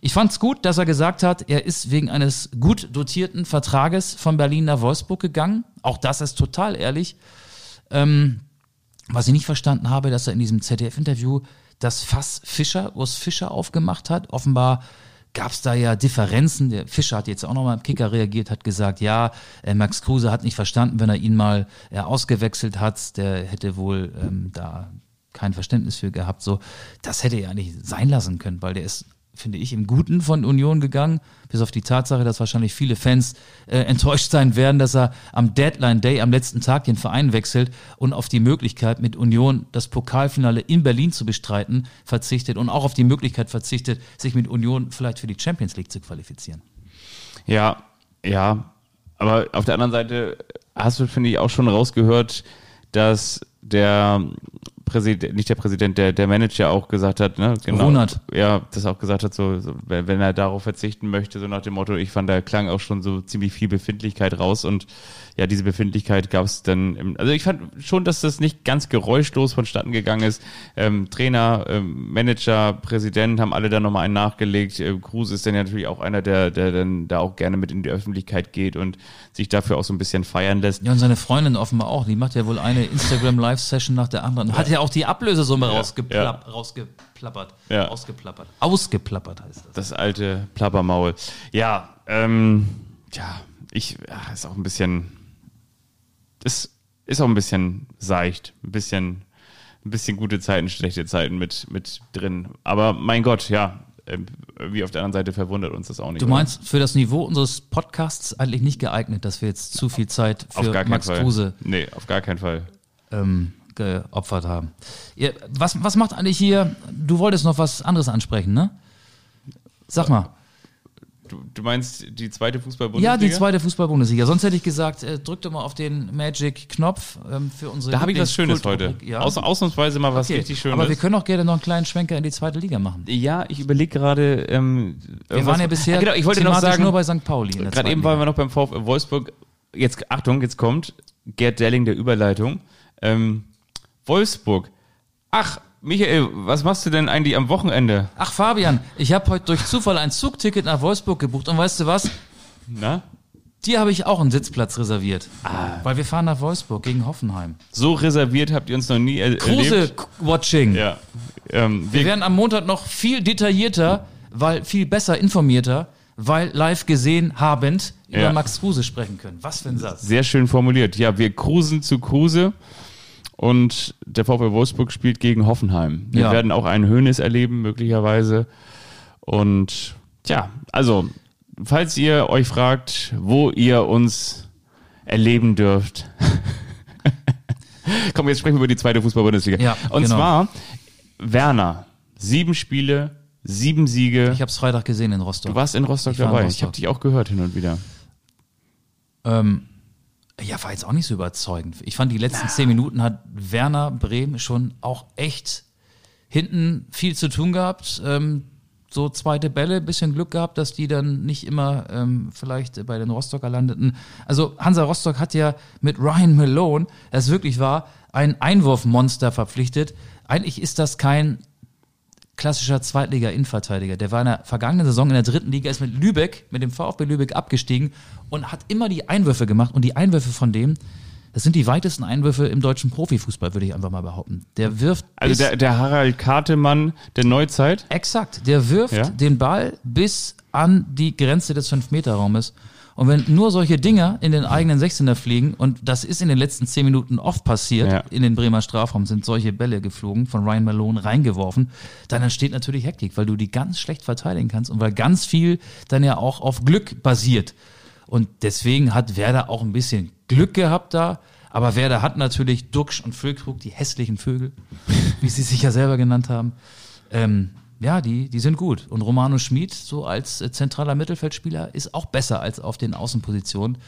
Ich fand es gut, dass er gesagt hat, er ist wegen eines gut dotierten Vertrages von Berlin nach Wolfsburg gegangen. Auch das ist total ehrlich. Ähm, was ich nicht verstanden habe, dass er in diesem ZDF-Interview das Fass Fischer, Urs Fischer aufgemacht hat. Offenbar gab es da ja Differenzen. Der Fischer hat jetzt auch nochmal im Kicker reagiert, hat gesagt, ja, äh, Max Kruse hat nicht verstanden, wenn er ihn mal äh, ausgewechselt hat. Der hätte wohl ähm, da kein Verständnis für gehabt. So, das hätte er nicht sein lassen können, weil der ist finde ich, im Guten von Union gegangen, bis auf die Tatsache, dass wahrscheinlich viele Fans äh, enttäuscht sein werden, dass er am Deadline Day, am letzten Tag, den Verein wechselt und auf die Möglichkeit, mit Union das Pokalfinale in Berlin zu bestreiten, verzichtet und auch auf die Möglichkeit verzichtet, sich mit Union vielleicht für die Champions League zu qualifizieren. Ja, ja. Aber auf der anderen Seite hast du, finde ich, auch schon rausgehört, dass der Präsident, nicht der Präsident, der, der Manager auch gesagt hat, ne? Runert. Ja, das auch gesagt hat, so, so wenn, er darauf verzichten möchte, so nach dem Motto, ich fand, da klang auch schon so ziemlich viel Befindlichkeit raus und ja, diese Befindlichkeit gab es dann, im, also ich fand schon, dass das nicht ganz geräuschlos vonstatten gegangen ist. Ähm, Trainer, ähm, Manager, Präsident haben alle dann nochmal einen nachgelegt. Äh, Kruse ist dann ja natürlich auch einer, der, der dann da auch gerne mit in die Öffentlichkeit geht und sich dafür auch so ein bisschen feiern lässt. Ja, und seine Freundin offenbar auch. Die macht ja wohl eine Instagram-Live-Session nach der anderen. Hat ja auch die Ablösesumme rausgeplapp, rausgeplappert. Ja. Ausgeplappert. Ausgeplappert heißt das. Das alte Plappermaul. Ja, ähm, ja, ich, ja, ist auch ein bisschen, ist, ist auch ein bisschen seicht, ein bisschen, ein bisschen gute Zeiten, schlechte Zeiten mit, mit drin. Aber mein Gott, ja, ähm, wie auf der anderen Seite verwundert uns das auch nicht. Du oder? meinst für das Niveau unseres Podcasts eigentlich nicht geeignet, dass wir jetzt zu viel Zeit für Max Fall. Kruse Nee, auf gar keinen Fall. ähm, geopfert haben. Ihr, was, was macht eigentlich hier, du wolltest noch was anderes ansprechen, ne? Sag mal. Du, du meinst die zweite Fußball-Bundesliga? Ja, die zweite Fußball-Bundesliga. Sonst hätte ich gesagt, äh, drück doch mal auf den Magic-Knopf ähm, für unsere Da habe ich was Schönes heute. Ja. Aus, ausnahmsweise mal was Okay. richtig Schönes. Aber wir können auch gerne noch einen kleinen Schwenker in die zweite Liga machen. ja, ich überlege gerade. Ähm, Wir waren ja bisher Ah, genau, ich wollte noch sagen, nur bei St. Pauli. Gerade eben waren wir noch beim VfL Wolfsburg. Jetzt, Achtung, jetzt kommt Gerd Delling der Überleitung. Ähm, Wolfsburg. Ach, Michael, was machst du denn eigentlich am Wochenende? Ach Fabian, ich habe heute durch Zufall ein Zugticket nach Wolfsburg gebucht und weißt du was? Na? Dir habe ich auch einen Sitzplatz reserviert. Ah. Weil wir fahren nach Wolfsburg gegen Hoffenheim. So reserviert habt ihr uns noch nie er erlebt. Kruse-Watching. Ja. Ähm, Wir wir, werden am Montag noch viel detaillierter, weil viel besser informierter, weil live gesehen habend über Ja. Max Kruse sprechen können. Was für ein Satz. sehr schön formuliert. Ja, wir cruisen zu Kruse und der VfL Wolfsburg spielt gegen Hoffenheim. Wir Ja. werden auch einen Hönes erleben, möglicherweise. Und ja, also, falls ihr euch fragt, wo ihr uns erleben dürft. [laughs] Komm, jetzt sprechen wir über die zweite Fußball-Bundesliga. Ja, Und genau. zwar Werner. Sieben Spiele, sieben Siege. Ich habe es Freitag gesehen in Rostock. du warst in Rostock Ich war in dabei. Rostock. Ich habe dich auch gehört hin und wieder. Ähm, ja, war jetzt auch nicht so überzeugend. Ich fand, die letzten zehn Minuten hat Werner Bremen schon auch echt hinten viel zu tun gehabt. Ähm, so zweite Bälle, bisschen Glück gehabt, dass die dann nicht immer ähm, vielleicht bei den Rostocker landeten. Also Hansa Rostock hat ja mit Ryan Malone, das wirklich war, ein Einwurfmonster verpflichtet. Eigentlich ist das kein klassischer Zweitliga-Innenverteidiger. Der war in der vergangenen Saison in der dritten Liga, ist mit Lübeck, mit dem VfB Lübeck abgestiegen und hat immer die Einwürfe gemacht. Und die Einwürfe von dem, das sind die weitesten Einwürfe im deutschen Profifußball, würde ich einfach mal behaupten. Der wirft Also der, der Harald Kartemann der Neuzeit. exakt, der wirft Ja. den Ball bis an die Grenze des 5-Meter-Raumes. Und wenn nur solche Dinger in den eigenen 16er fliegen, und das ist in den letzten 10 Minuten oft passiert, Ja. in den Bremer Strafraum sind solche Bälle geflogen, von Ryan Malone reingeworfen, dann entsteht natürlich Hektik, weil du die ganz schlecht verteidigen kannst und weil ganz viel dann ja auch auf Glück basiert. Und deswegen hat Werder auch ein bisschen Glück gehabt da. Aber Werder hat natürlich Duxch und Füllkrug, die hässlichen Vögel, wie sie sich ja selber genannt haben. Ähm, ja, die, die sind gut. Und Romano Schmid, so als äh, zentraler Mittelfeldspieler, ist auch besser als auf den Außenpositionen.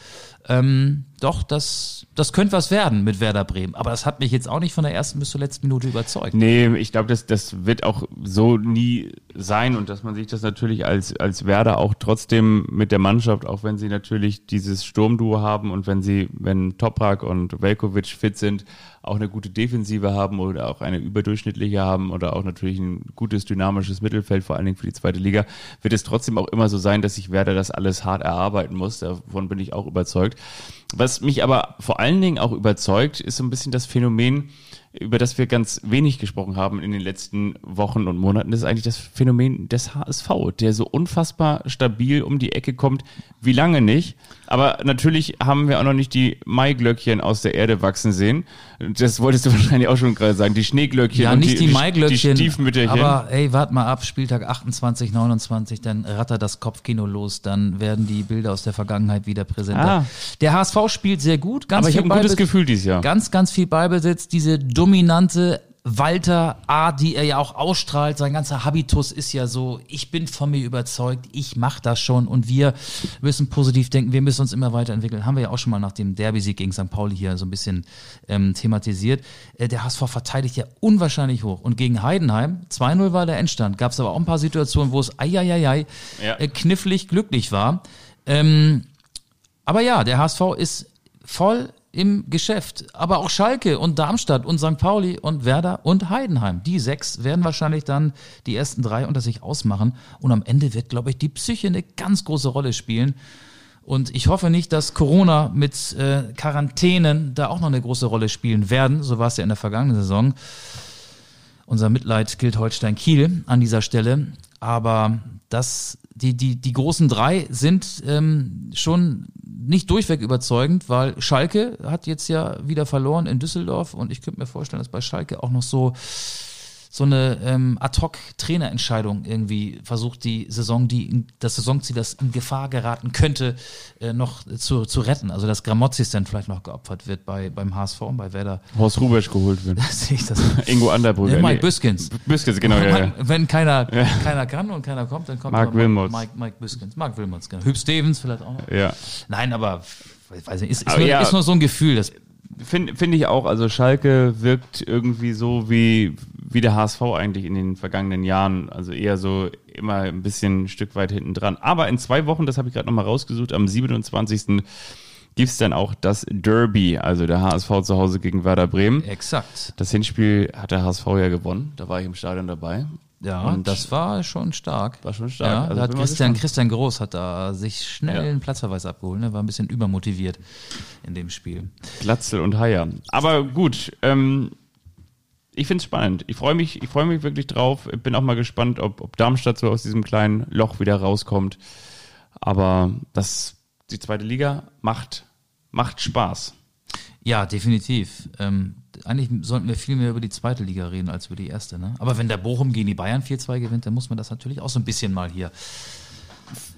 Ähm, doch, das, das könnte was werden mit Werder Bremen. Aber das hat mich jetzt auch nicht von der ersten bis zur letzten Minute überzeugt. Nee, ich glaube, das, das wird auch so nie sein und dass man sich das natürlich als, als Werder auch trotzdem mit der Mannschaft, auch wenn sie natürlich dieses Sturmduo haben und wenn sie, wenn Toprak und Velkovic fit sind, auch eine gute Defensive haben oder auch eine überdurchschnittliche haben oder auch natürlich ein gutes dynamisches Mittelfeld, vor allen Dingen für die zweite Liga, wird es trotzdem auch immer so sein, dass sich Werder das alles hart erarbeiten muss. Davon bin ich auch überzeugt. Was mich aber vor allen Dingen auch überzeugt, ist so ein bisschen das Phänomen, über das wir ganz wenig gesprochen haben in den letzten Wochen und Monaten, das ist eigentlich das Phänomen des HSV, der so unfassbar stabil um die Ecke kommt, wie lange nicht. Aber natürlich haben wir auch noch nicht die Maiglöckchen aus der Erde wachsen sehen. Das wolltest du [laughs] wahrscheinlich auch schon gerade sagen. Die Schneeglöckchen Ja, nicht die, die Maiglöckchen. Die Stiefmütterchen. Aber ey, wart mal ab, Spieltag 28, 29, dann rattert das Kopfkino los, dann werden die Bilder aus der Vergangenheit wieder präsenter. Ah. Der HSV spielt sehr gut, ganz Aber ich habe ein gutes Gefühl dieses Jahr. Ganz, ganz viel Ballbesitz, diese dominante Walter A, die er ja auch ausstrahlt, sein ganzer Habitus ist ja so, ich bin von mir überzeugt, ich mach das schon und wir müssen positiv denken, wir müssen uns immer weiterentwickeln. Haben wir ja auch schon mal nach dem Derby-Sieg gegen St. Pauli hier so ein bisschen ähm, thematisiert. Äh, der HSV verteidigt ja unwahrscheinlich hoch und gegen Heidenheim, 2-0 war der Endstand, gab es aber auch ein paar Situationen, wo es eieiei, Ja. äh, knifflig glücklich war. Ähm, aber ja, der HSV ist voll im Geschäft. Aber auch Schalke und Darmstadt und St. Pauli und Werder und Heidenheim. Die sechs werden wahrscheinlich dann die ersten drei unter sich ausmachen. Und am Ende wird, glaube ich, die Psyche eine ganz große Rolle spielen. Und ich hoffe nicht, dass Corona mit äh, Quarantänen da auch noch eine große Rolle spielen werden. So war es ja in der vergangenen Saison. Unser Mitleid gilt Holstein Kiel an dieser Stelle. Aber das, die, die, die großen drei sind ähm, schon nicht durchweg überzeugend, weil Schalke hat jetzt ja wieder verloren in Düsseldorf und ich könnte mir vorstellen, dass bei Schalke auch noch so so eine ähm, Ad-Hoc-Trainerentscheidung irgendwie versucht, die Saison, die in, das Saisonziel, das in Gefahr geraten könnte, äh, noch zu, zu retten. Also dass Gramozis dann vielleicht noch geopfert wird bei, beim HSV und bei Werder. Horst Rubesch geholt wird. [laughs] Sehe ich das. [laughs] Ingo Anderbrügger. Äh, Mike Nee, Büskens. Büskens, genau. Ja, ja. Wenn keiner, [laughs] keiner kann und keiner kommt, dann kommt Mark Wilmots. Mike, Mike Büskens. Mark Wilmots, genau. Hüb Stevens vielleicht auch noch. ja. Nein, aber ich weiß nicht, ist, ist, nur, ja. ist nur so ein Gefühl. Das, Finde find ich auch. Also Schalke wirkt irgendwie so wie, wie der HSV eigentlich in den vergangenen Jahren. Also eher so immer ein bisschen ein Stück weit hinten dran. Aber in zwei Wochen, das habe ich gerade nochmal rausgesucht, am 27. gibt es dann auch das Derby, also der HSV zu Hause gegen Werder Bremen. exakt. Das Hinspiel hat der HSV ja gewonnen. Da war ich im Stadion dabei. Ja, Und das war schon stark. War schon stark. Ja, Also da hat Christian. Christian Groß hat da sich schnell Ja. einen Platzverweis abgeholt, ne? war ein bisschen übermotiviert in dem Spiel. Glatzel und Haier. Aber gut, ähm, ich finde es spannend. Ich freue mich, ich freue mich wirklich drauf. Ich bin auch mal gespannt, ob, ob Darmstadt so aus diesem kleinen Loch wieder rauskommt. Aber das, die zweite Liga macht, macht Spaß. Ja, definitiv. Ähm, eigentlich sollten wir viel mehr über die zweite Liga reden als über die erste. Ne? Aber wenn der Bochum gegen die Bayern 4-2 gewinnt, dann muss man das natürlich auch so ein bisschen mal hier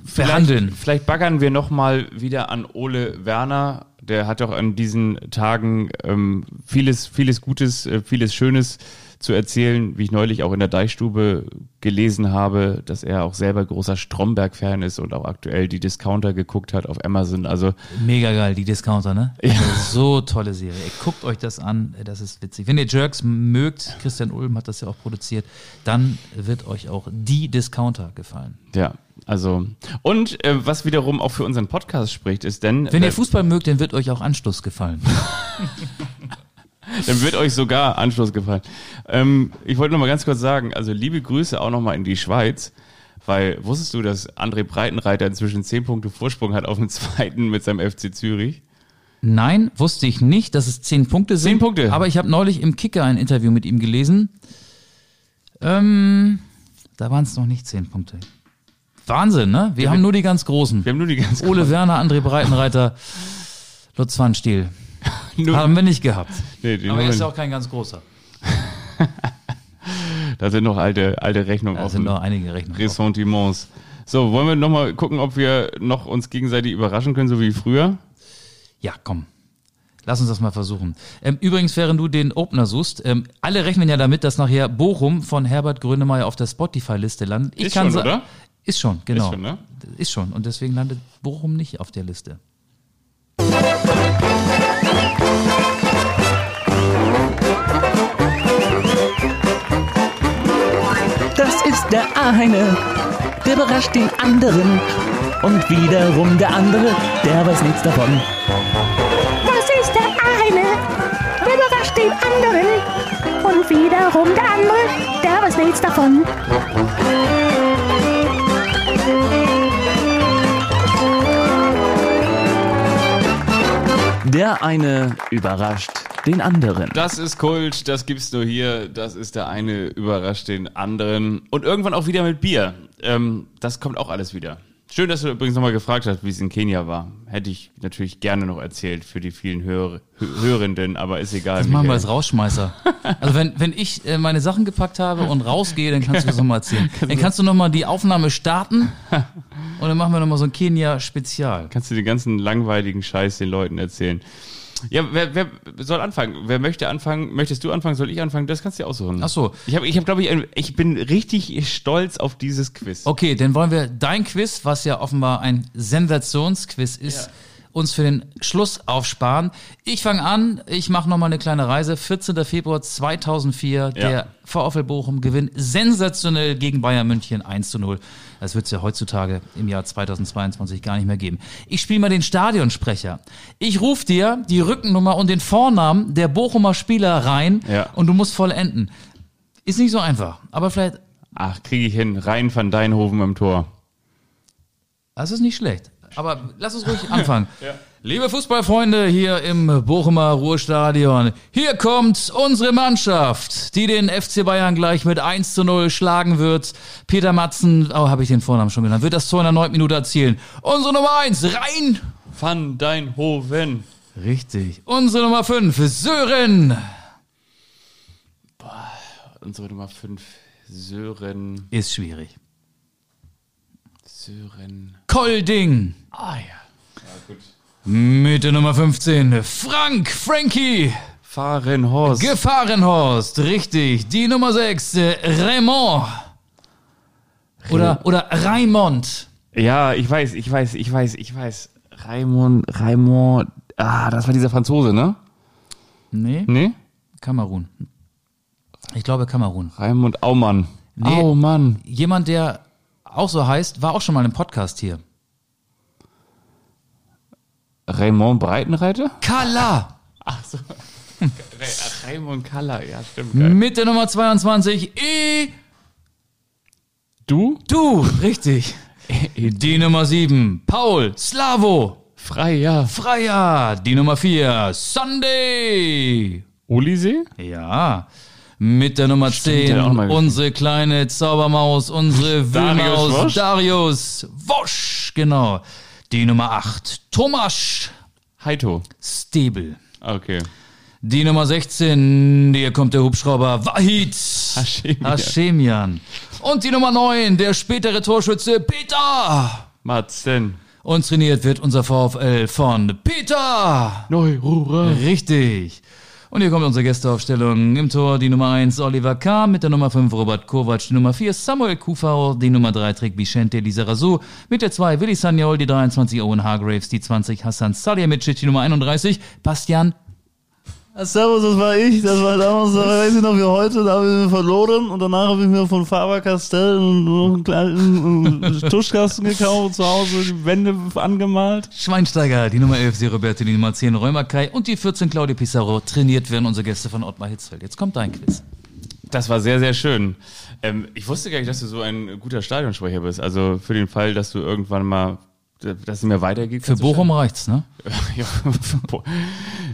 verhandeln. Vielleicht, vielleicht baggern wir nochmal wieder an Ole Werner. Der hat doch an diesen Tagen ähm, vieles, vieles Gutes, äh, vieles Schönes zu erzählen, wie ich neulich auch in der Deichstube gelesen habe, dass er auch selber großer Stromberg-Fan ist und auch aktuell die Discounter geguckt hat auf Amazon. Also Mega geil, die Discounter, ne? Ja. So tolle Serie. Guckt euch das an, das ist witzig. Wenn ihr Jerks mögt, Christian Ulm hat das ja auch produziert, dann wird euch auch die Discounter gefallen. ja, also und äh, was wiederum auch für unseren Podcast spricht, ist denn Wenn äh, ihr Fußball mögt, dann wird euch auch Anstoß gefallen. [laughs] Dann wird euch sogar Anschluss gefallen. Ähm, ich wollte noch mal ganz kurz sagen, also liebe Grüße auch noch mal in die Schweiz, weil wusstest du, dass André Breitenreiter inzwischen 10 Punkte Vorsprung hat auf dem zweiten mit seinem FC Zürich? Nein, wusste ich nicht, dass es zehn Punkte sind. Zehn Punkte. Aber ich habe neulich im Kicker ein Interview mit ihm gelesen. Ähm, da waren es noch nicht zehn Punkte. Wahnsinn, ne? Wir haben nur die ganz Großen. Wir haben nur die ganz Ole Werner, André Breitenreiter, Lutz Pfannstiel. Nur- [laughs] Haben wir nicht gehabt. Nee, Aber er ist ja auch kein ganz großer. [laughs] Da sind noch alte, alte Rechnungen Da offen. sind noch einige Rechnungen. Ressentiments. So, wollen wir nochmal gucken, ob wir noch uns gegenseitig überraschen können, so wie früher? Ja, komm. Lass uns das mal versuchen. Ähm, übrigens, während du den Opener suchst, ähm, alle rechnen ja damit, dass nachher Bochum von Herbert Grönemeyer auf der Spotify-Liste landet. Ich Ist kann schon, sa- oder? Ist schon, genau. Ist schon, ne? Ist schon. Und deswegen landet Bochum nicht auf der Liste. Das ist der eine, der überrascht den anderen. Und wiederum der andere, der weiß nichts davon. Das ist der eine, der überrascht den anderen. Und wiederum der andere, der weiß nichts davon. Der eine überrascht den anderen. Das ist Kult, das gibt's nur hier. Das ist der eine überrascht den anderen. Und irgendwann auch wieder mit Bier. Ähm, das kommt auch alles wieder. Schön, dass du übrigens nochmal gefragt hast, wie es in Kenia war. Hätte ich natürlich gerne noch erzählt für die vielen Hör Hö- Hörenden, aber ist egal. Das machen wir als Rausschmeißer. Also wenn, wenn ich äh, meine Sachen gepackt habe und rausgehe, dann kannst du das nochmal erzählen. [laughs] Dann kannst du nochmal die Aufnahme starten und dann machen wir nochmal so ein Kenia-Spezial. Kannst du den ganzen langweiligen Scheiß den Leuten erzählen. Ja, wer, wer soll anfangen? Wer möchte anfangen? Möchtest du anfangen? Soll ich anfangen? Das kannst du dir aussuchen. Ach so. Ich habe, ich hab, glaube ich, ein, ich bin richtig stolz auf dieses Quiz. Okay, dann wollen wir dein Quiz, was ja offenbar ein Sensationsquiz ist, uns für den Schluss aufsparen. Ich fange an, ich mache nochmal eine kleine Reise. 14. Februar 2004, der VfL Bochum gewinnt sensationell gegen Bayern München 1 zu 0. Das wird es ja heutzutage im Jahr 2022 gar nicht mehr geben. Ich spiele mal den Stadionsprecher. Ich rufe dir die Rückennummer und den Vornamen der Bochumer Spieler rein Ja. und du musst vollenden. Ist nicht so einfach, aber vielleicht Ach, kriege ich hin. Rein van Deinhoven im Tor. Das ist nicht schlecht. Aber lass uns ruhig anfangen. [laughs] Liebe Fußballfreunde hier im Bochumer Ruhrstadion, hier kommt unsere Mannschaft, die den FC Bayern gleich mit 1 zu 0 schlagen wird. Peter Matzen, oh, habe ich den Vornamen schon genannt, wird das Tor in der 9. Minute erzielen. Unsere Nummer 1, rein! Van Deinhoven. Richtig. Unsere Nummer 5, Sören. Unsere Nummer 5. Sören. Ist schwierig. Sören. Kolding. Ah ja. Ja, gut. Mit der Nummer 15, Frank, Frankie. Fahrenhorst. Gefahrenhorst, richtig. Die Nummer 6, äh, Raymond. Oder, oder Raimond. ja, ich weiß, ich weiß, ich weiß, ich weiß. Raimond, Raimond. Ah, das war dieser Franzose, ne? Nee, Nee? Kamerun. Ich glaube Kamerun. Raimund Aumann. Nee. Aumann. Jemand, der auch so heißt, war auch schon mal im Podcast hier. Raymond Breitenreiter? Kala. Ach so. [laughs] Ach, Raimund Kaller, ja, stimmt. Geil. Mit der Nummer 22, E. Du? Du, richtig. Die Nummer 7, Paul Slavo. Frei, ja. Freier. Die Nummer 4, Sunday. Olisee? Ja. Mit der Nummer Stimmt, 10, der hat auch mal gespielt. unsere kleine Zaubermaus, unsere Wühlmaus? Darius Wosch, genau. Die Nummer 8, Thomas Heito. Stebel. Okay. Die Nummer 16, hier kommt der Hubschrauber Wahid Hashemian. Hashemian. Und die Nummer 9, der spätere Torschütze Peter. Matzen. Und trainiert wird unser VfL von Peter. Neurura. Richtig. Und hier kommt unsere Gästeaufstellung. Im Tor die Nummer 1 Oliver K. mit der Nummer 5 Robert Kovac, die Nummer 4 Samuel Kufau, die Nummer 3 trägt Vicente Lizarazu, mit der 2 Willi Sagnol, die 23 Owen Hargraves, die 20 Hassan Salihamidzic, die Nummer 31 Bastian Servus, das war ich. Das war damals, da weiß ich noch wie heute, da habe ich mir verloren und danach habe ich mir von Faber-Castell noch einen kleinen [laughs] Tuschkasten gekauft, zu Hause die Wände angemalt. Schweinsteiger, die Nummer 11 Sie Roberto, die Nummer 10 Römer Kai und die 14 Claudio Pizarro. Trainiert werden unsere Gäste von Ottmar Hitzfeld. Jetzt kommt dein Quiz. Das war sehr, sehr schön. Ähm, ich wusste gar nicht, dass du so ein guter Stadionsprecher bist. Also für den Fall, dass du irgendwann mal, dass es mir weitergeht. Für Bochum reicht's, ne? [laughs] ja,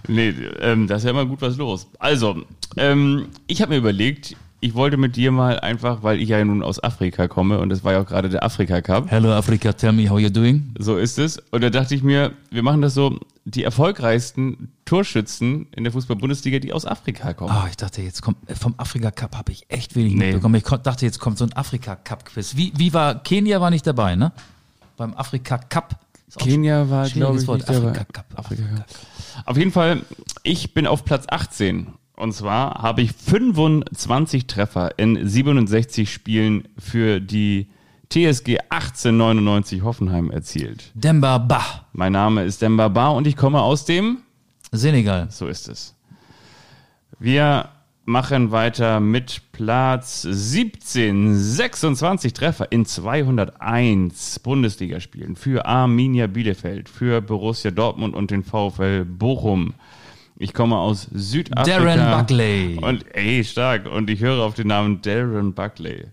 nee, ähm, da ist ja immer gut was los. Also, ähm, ich habe mir überlegt, ich wollte mit dir mal einfach, weil ich ja nun aus Afrika komme und es war ja auch gerade der Afrika Cup. Hello Africa, tell me how you're doing. So ist es. Und da dachte ich mir, wir machen das so, die erfolgreichsten Torschützen in der Fußball-Bundesliga, die aus Afrika kommen. Ah, ich dachte, jetzt kommt, äh, vom Afrika Cup habe ich echt wenig Nee. mitbekommen. Ich dachte, jetzt kommt so ein Afrika Cup Quiz. Wie, wie war, Kenia war nicht dabei, ne? Beim Afrika Cup. Kenia war, glaube ich, Wort. Afrika Cup. Afrika Cup. Auf jeden Fall, ich bin auf Platz 18. Und zwar habe ich 25 Treffer in 67 Spielen für die TSG 1899 Hoffenheim erzielt. Demba Ba, Mein Name ist Demba Ba und ich komme aus dem Senegal. So ist es. Wir machen weiter mit Platz 17. 26 Treffer in 201 Bundesligaspielen für Arminia Bielefeld, für Borussia Dortmund und den VfL Bochum. Ich komme aus Südafrika. Darren Buckley. Und ey, stark. Und ich höre auf den Namen Darren Buckley.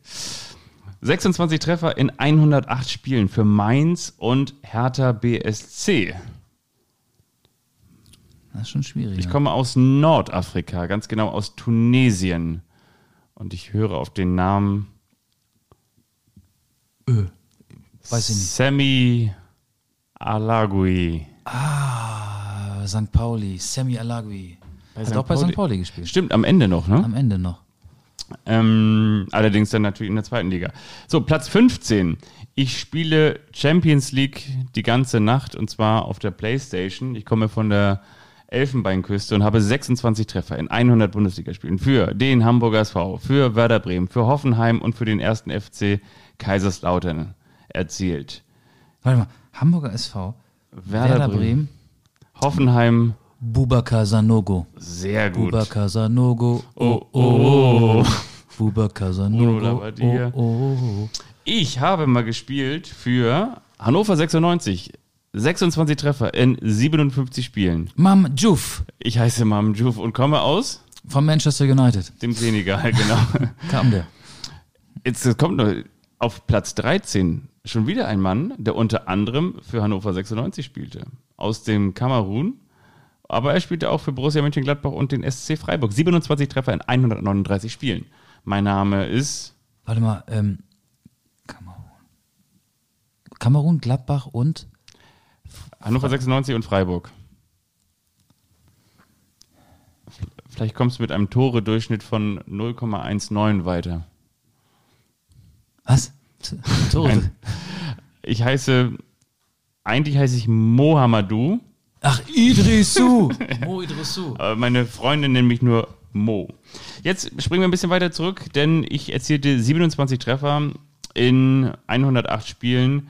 26 Treffer in 108 Spielen für Mainz und Hertha BSC. Das ist schon schwierig. Ich komme aus Nordafrika, ganz genau aus Tunesien. Und ich höre auf den Namen Weiß ich nicht. Semi Alagui. Ah, St. Pauli, Sammy Alagui. Hat St. auch bei Pauli. St. Pauli gespielt. Stimmt, am Ende noch, ne? Am Ende noch. Ähm, allerdings dann natürlich in der zweiten Liga. So, Platz 15. Ich spiele Champions League die ganze Nacht und zwar auf der Playstation. Ich komme von der Elfenbeinküste und habe 26 Treffer in 100 Bundesligaspielen für den Hamburger SV, für Werder Bremen, für Hoffenheim und für den ersten FC Kaiserslautern erzielt. Warte mal, Hamburger SV, Werder, Bremen, Hoffenheim, Bubakar Sanogo. sehr gut. Bubakar Sanogo. Oh, oh. Bubakar Bruno Sanogo. Labbadia. Oh, oh, oh. Ich habe mal gespielt für Hannover 96. 26 Treffer in 57 Spielen. Mam Juf Ich heiße Mam Juf und komme aus von Manchester United. dem Senegal, [laughs] genau. Kam der. Jetzt kommt noch auf Platz 13 schon wieder ein Mann, der unter anderem für Hannover 96 spielte. Aus dem Kamerun. Aber er spielte auch für Borussia Mönchengladbach und den SC Freiburg. 27 Treffer in 139 Spielen. Mein Name ist Warte mal, ähm, Kamerun. Kamerun, Gladbach und Hannover 96 und Freiburg. Vielleicht kommst du mit einem Tore-Durchschnitt von 0,19 weiter. was? Tore. Ich heiße, eigentlich heiße ich Mohamedou, Ach, Idrisu. [laughs] Mo Idrisu. meine Freundin nennt mich nur Mo. Jetzt springen wir ein bisschen weiter zurück, denn ich erzielte 27 Treffer in 108 Spielen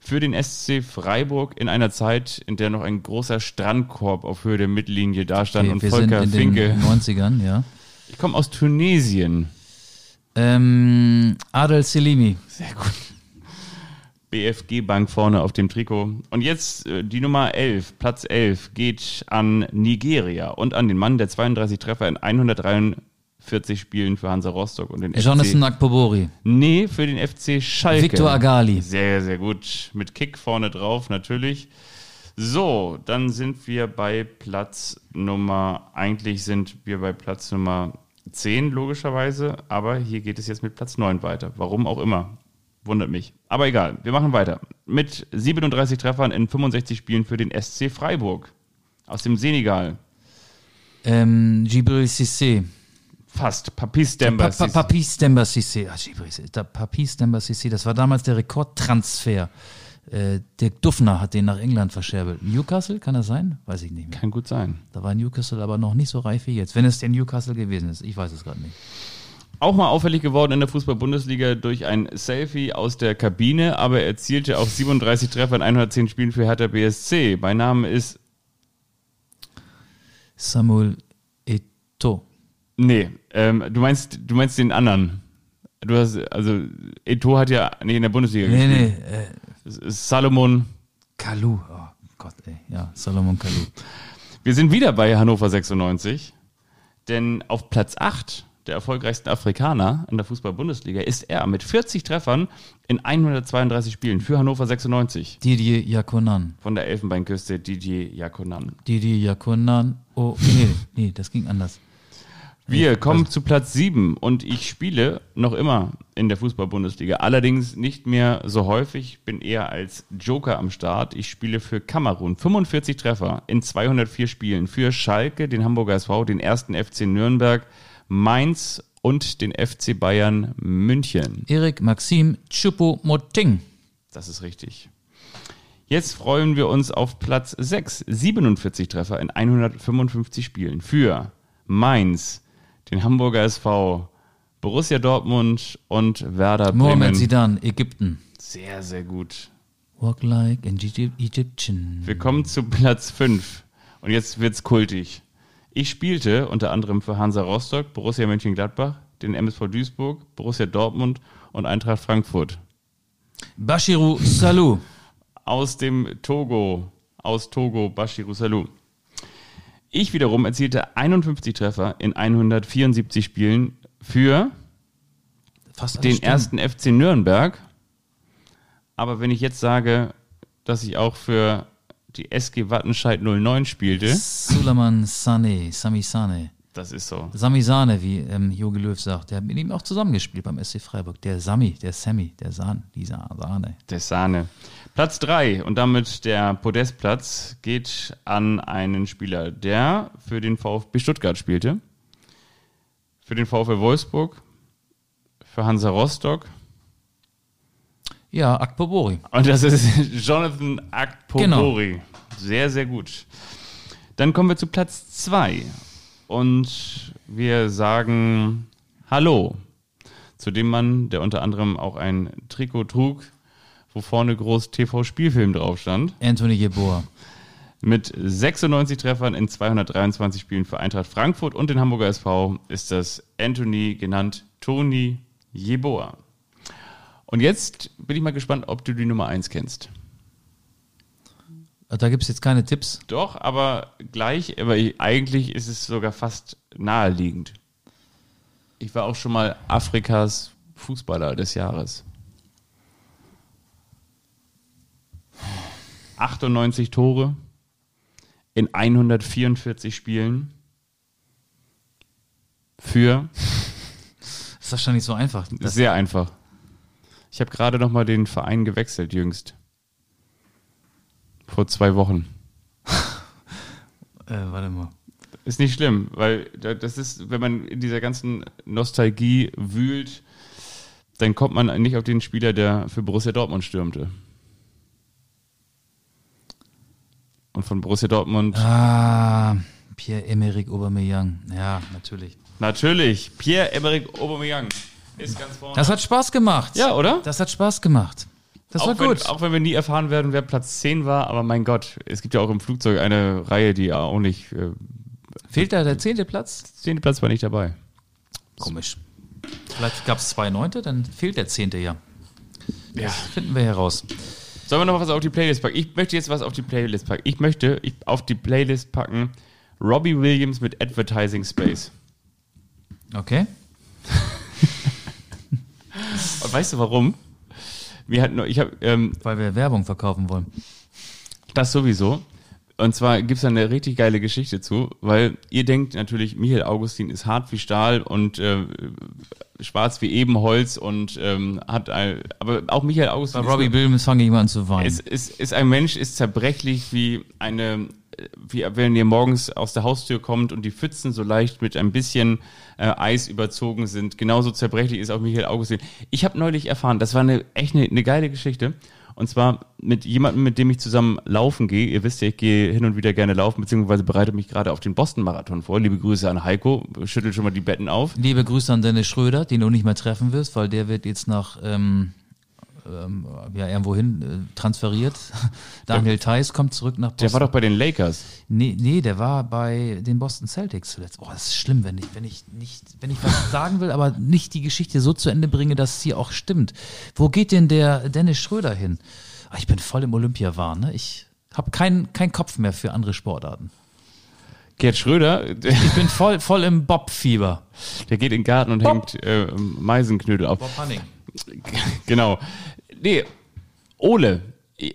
für den SC Freiburg in einer Zeit, in der noch ein großer Strandkorb auf Höhe der Mittellinie dastand Okay, und wir sind Volker in Finke. den 90ern, ja. Ich komme aus Tunesien. Ähm, Adel Selimi. Sehr gut. BFG Bank vorne auf dem Trikot. Und jetzt äh, die Nummer 11, Platz 11, geht an Nigeria und an den Mann, der 32 Treffer in 143 Spielen für Hansa Rostock und den Jonathan FC. Akpobori. Nee, für den FC Schalke. Victor Agali. Sehr, sehr gut. Mit Kick vorne drauf, natürlich. So, dann sind wir bei Platz Nummer, eigentlich sind wir bei Platz Nummer 10, logischerweise, aber hier geht es jetzt mit Platz 9 weiter. Warum auch immer. Wundert mich. Aber egal, wir machen weiter. Mit 37 Treffern in 65 Spielen für den SC Freiburg. Aus dem Senegal. Ähm, Gibril Cissé. Fast. Papis Pa Demba. pa Papis Demba Cissé. Ah, Gibril Cissé. Da- Papis Demba Cissé. Das war damals der Rekordtransfer. Äh, Dirk Duffner hat den nach England verscherbelt. Newcastle, kann das sein? Weiß ich nicht mehr. Kann gut sein. Da war Newcastle aber noch nicht so reif wie jetzt. Wenn es der Newcastle gewesen ist. Ich weiß es gerade nicht. Auch mal auffällig geworden in der Fußball-Bundesliga durch ein Selfie aus der Kabine, aber er erzielte auch 37 Treffer in 110 Spielen für Hertha BSC. Mein Name ist, Samuel Eto'o. Nee, ähm, du meinst, du meinst den anderen. Du hast, also, Eto hat ja nicht in der Bundesliga Nee, gespielt. nee. Äh, Salomon. Kalu. Oh Gott, ey. Ja, Salomon Kalu. Wir sind wieder bei Hannover 96, denn auf Platz 8 der erfolgreichsten Afrikaner in der Fußball-Bundesliga ist er mit 40 Treffern in 132 Spielen für Hannover 96. Didier Yakunan. Von der Elfenbeinküste Didier Jakonan. Didier Yakunan. Oh, nee, nee, das ging anders. Wir kommen zu Platz 7 und ich spiele noch immer in der Fußball-Bundesliga. Allerdings nicht mehr so häufig, bin eher als Joker am Start. Ich spiele für Kamerun 45 Treffer in 204 Spielen. Für Schalke, den Hamburger SV, den ersten FC Nürnberg, Mainz und den FC Bayern München. Erik Maxim Choupo-Moting. Das ist richtig. Jetzt freuen wir uns auf Platz 6, 47 Treffer in 155 Spielen. Für Mainz, den Hamburger SV, Borussia Dortmund und Werder Mohamed Bremen. Zidane, Ägypten. Sehr, sehr gut. Walk like an Egy- Egyptian. Wir kommen zu Platz 5 und jetzt wird's kultig. Ich spielte unter anderem für Hansa Rostock, Borussia Mönchengladbach, den MSV Duisburg, Borussia Dortmund und Eintracht Frankfurt. Bashiru Salou. aus dem Togo, aus Togo, Bashiru Salou. Ich wiederum erzielte 51 Treffer in 174 Spielen für Fast den Stimmen. ersten FC Nürnberg. Aber wenn ich jetzt sage, dass ich auch für die SG Wattenscheid 09 spielte, Suleiman Sane, Sami Sane. das ist so. Sami Sane, wie ähm, Jogi Löw sagt. Der hat mit ihm auch zusammengespielt beim SC Freiburg. Der Sami, der Sammy, der Sahne, dieser Sahne. Der Sahne. Platz 3 und damit der Podestplatz geht an einen Spieler, der für den VfB Stuttgart spielte, für den VfL Wolfsburg, für Hansa Rostock Ja, Akpobori. und das ist [laughs] Jonathan Akpobori. Sehr, sehr gut. Dann kommen wir zu Platz 2 und wir sagen Hallo zu dem Mann, der unter anderem auch ein Trikot trug, wo vorne groß TV-Spielfilm drauf stand. Anthony Jeboa. Mit 96 Treffern in 223 Spielen für Eintracht Frankfurt und den Hamburger SV ist das Anthony genannt Toni Jeboa. Und jetzt bin ich mal gespannt, ob du die Nummer 1 kennst. Da gibt es jetzt keine Tipps. Doch, aber gleich, aber ich, eigentlich ist es sogar fast naheliegend. Ich war auch schon mal Afrikas Fußballer des Jahres. 98 Tore in 144 Spielen für Das ist wahrscheinlich so einfach. Das, sehr einfach. Ich habe gerade noch mal den Verein gewechselt jüngst. Vor zwei Wochen. [laughs] äh, warte mal. Ist nicht schlimm, weil da- das ist, wenn man in dieser ganzen Nostalgie wühlt, dann kommt man nicht auf den Spieler, der für Borussia Dortmund stürmte. Und von Borussia Dortmund Ah, Pierre-Emerick Aubameyang. Ja, natürlich. natürlich Pierre-Emerick Aubameyang ist ganz vorne. Das hat Spaß gemacht. ja, oder? Das hat Spaß gemacht. Das war auch, wenn, gut. auch wenn wir nie erfahren werden, wer Platz 10 war, aber mein Gott, es gibt ja auch im Flugzeug eine Reihe, die auch nicht. Äh, Fehlt da der zehnte Platz? 10. Platz war nicht dabei. Komisch. Vielleicht gab es zwei Neunte, dann fehlt der zehnte ja. Das finden wir heraus. Sollen wir noch was auf die Playlist packen? Ich möchte jetzt was auf die Playlist packen. Ich möchte ich, auf die Playlist packen Robbie Williams mit Advertising Space. Okay. [laughs] Und weißt du warum? Wir hatten, ich habe ähm, Weil wir Werbung verkaufen wollen. das sowieso. Und zwar gibt es da eine richtig geile Geschichte zu, weil ihr denkt natürlich, Michael Augustin ist hart wie Stahl und äh, schwarz wie Ebenholz und ähm, hat, ein, aber auch Michael Augustin Bei ist Robbie Williams fange ich mal an zu weinen. Es ist, ist ein Mensch, ist zerbrechlich wie eine, wie wenn ihr morgens aus der Haustür kommt und die Pfützen so leicht mit ein bisschen äh, Eis überzogen sind. Genauso zerbrechlich ist auch Michael Augustin. Ich habe neulich erfahren, das war eine echt eine, eine geile Geschichte. Und zwar mit jemandem, mit dem ich zusammen laufen gehe. Ihr wisst ja, ich gehe hin und wieder gerne laufen, beziehungsweise bereite mich gerade auf den Boston-Marathon vor. Liebe Grüße an Heiko. Schüttelt schon mal die Betten auf. Liebe Grüße an Dennis Schröder, den du nicht mehr treffen wirst, weil der wird jetzt nach ähm, ähm, ja, irgendwohin äh, transferiert. [laughs] Daniel Theiss kommt zurück nach Boston. Der war doch bei den Lakers. Nee, nee, der war bei den Boston Celtics zuletzt. Oh, das ist schlimm, wenn ich, wenn ich nicht, wenn ich was [laughs] sagen will, aber nicht die Geschichte so zu Ende bringe, dass es hier auch stimmt. Wo geht denn der Dennis Schröder hin? Ah, Ich bin voll im Olympiawahn, ne? Ich habe keinen keinen Kopf mehr für andere Sportarten. Gerd Schröder, der, Ich bin voll, voll im Bob-Fieber. der geht in den Garten und hängt äh, Meisenknödel auf. Bob Hanning. Genau. Nee, Ole.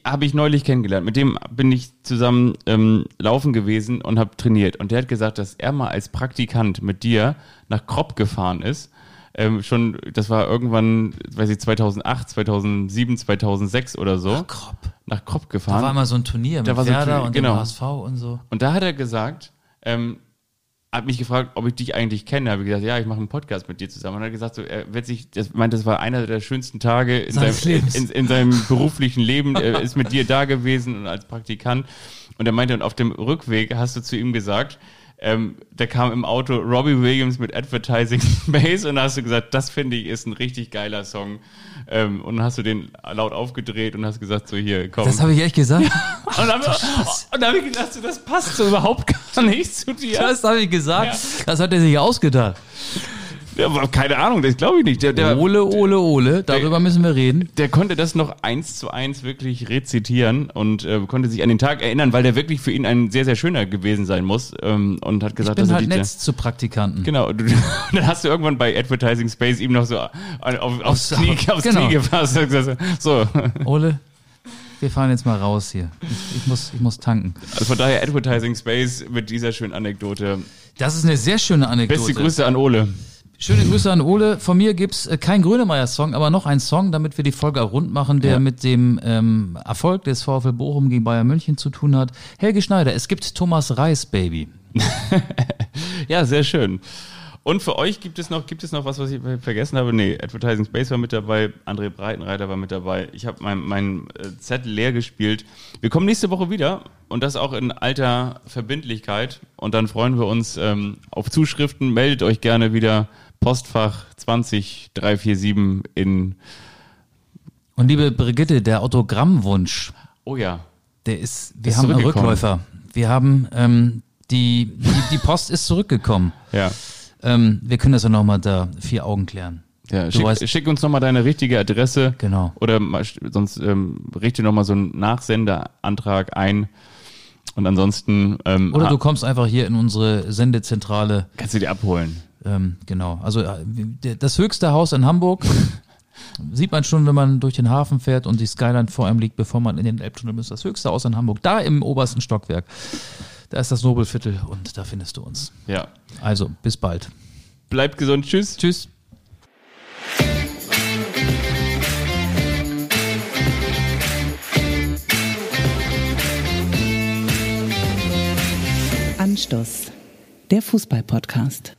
habe ich neulich kennengelernt. Mit dem bin ich zusammen ähm, laufen gewesen und habe trainiert. Und der hat gesagt, dass er mal als Praktikant mit dir nach Kropp gefahren ist. Ähm, schon, das war irgendwann, weiß ich, 2008, 2007, 2006 oder so. Ach, Kropp. Nach Kropp Da gefahren. war immer so ein Turnier mit Da war so Werder Turnier, und genau. dem HSV und so. Und da hat er gesagt, ähm, hat mich gefragt, ob ich dich eigentlich kenne. Habe ich gesagt, ja, ich mache einen Podcast mit dir zusammen. Und er hat gesagt, so, er wird sich, das meint, das war einer der schönsten Tage in, seinem, in, in seinem beruflichen Leben. Er ist mit dir da gewesen und als Praktikant. Und er meinte, und auf dem Rückweg hast du zu ihm gesagt, ähm, da kam im Auto Robbie Williams mit Advertising [laughs] Space und da hast du gesagt, das finde ich ist ein richtig geiler Song. Ähm, und dann hast du den laut aufgedreht und hast gesagt, so hier, komm. Das habe ich echt gesagt. [laughs] und dann, dann habe ich gedacht, so, das passt so überhaupt gar nicht zu dir. Das habe ich gesagt. Das hat er sich ausgedacht. Ja, keine Ahnung, das glaube ich nicht. Der, der, Ole, Ole, Ole. Darüber müssen wir reden. der konnte das noch eins zu eins wirklich rezitieren und äh, konnte sich an den Tag erinnern, weil der wirklich für ihn ein sehr, sehr schöner gewesen sein muss ähm, und hat Ich gesagt, bin dass er halt dich- nett zu Praktikanten. Genau, du, [laughs] dann hast du irgendwann bei Advertising Space ihm noch so auf, aufs, Aufs- Knie, aufs genau. Knie gefasst so. [laughs] Ole, wir fahren jetzt mal raus hier. Ich, ich, muss, ich muss tanken. Also von daher Advertising Space mit dieser schönen Anekdote. Das ist eine sehr schöne Anekdote. Beste Grüße an Ole. Schöne Grüße an Ole. Von mir gibt's äh, kein Grönemeyer-Song, aber noch einen Song, damit wir die Folge auch rund machen, der Ja. mit dem ähm, Erfolg des VfL Bochum gegen Bayern München zu tun hat. Helge Schneider, es gibt Thomas Reis, Baby. [laughs] Ja, sehr schön. Und für euch gibt es noch, gibt es noch was, was ich vergessen habe? Nee, Advertising Space war mit dabei, André Breitenreiter war mit dabei. Ich habe meinen mein, äh, Zettel leer gespielt. Wir kommen nächste Woche wieder und das auch in alter Verbindlichkeit. Und dann freuen wir uns ähm, auf Zuschriften. Meldet euch gerne wieder. Postfach 20347 in. Und liebe Brigitte, der Autogrammwunsch, Oh ja. der ist, wir Ist haben einen. Rückläufer. Wir haben, ähm, die, die, die Post ist zurückgekommen. Ja. Ähm, wir können das ja nochmal da vier Augen klären. Ja, schick, weißt- schick uns nochmal deine richtige Adresse. Genau. Oder mal, sonst ähm, richte nochmal so einen Nachsendeantrag ein. Und ansonsten ähm, Oder du kommst einfach hier in unsere Sendezentrale. kannst du die abholen. Ähm, genau. Also äh, das höchste Haus in Hamburg [laughs] sieht man schon, wenn man durch den Hafen fährt und die Skyline vor einem liegt, bevor man in den Elbtunnel muss. Das höchste Haus in Hamburg, da im obersten Stockwerk. Da ist das Nobelviertel und da findest du uns. Ja. Also, bis bald. Bleibt gesund. Tschüss. Tschüss. Anstoß, der Fußball-Podcast.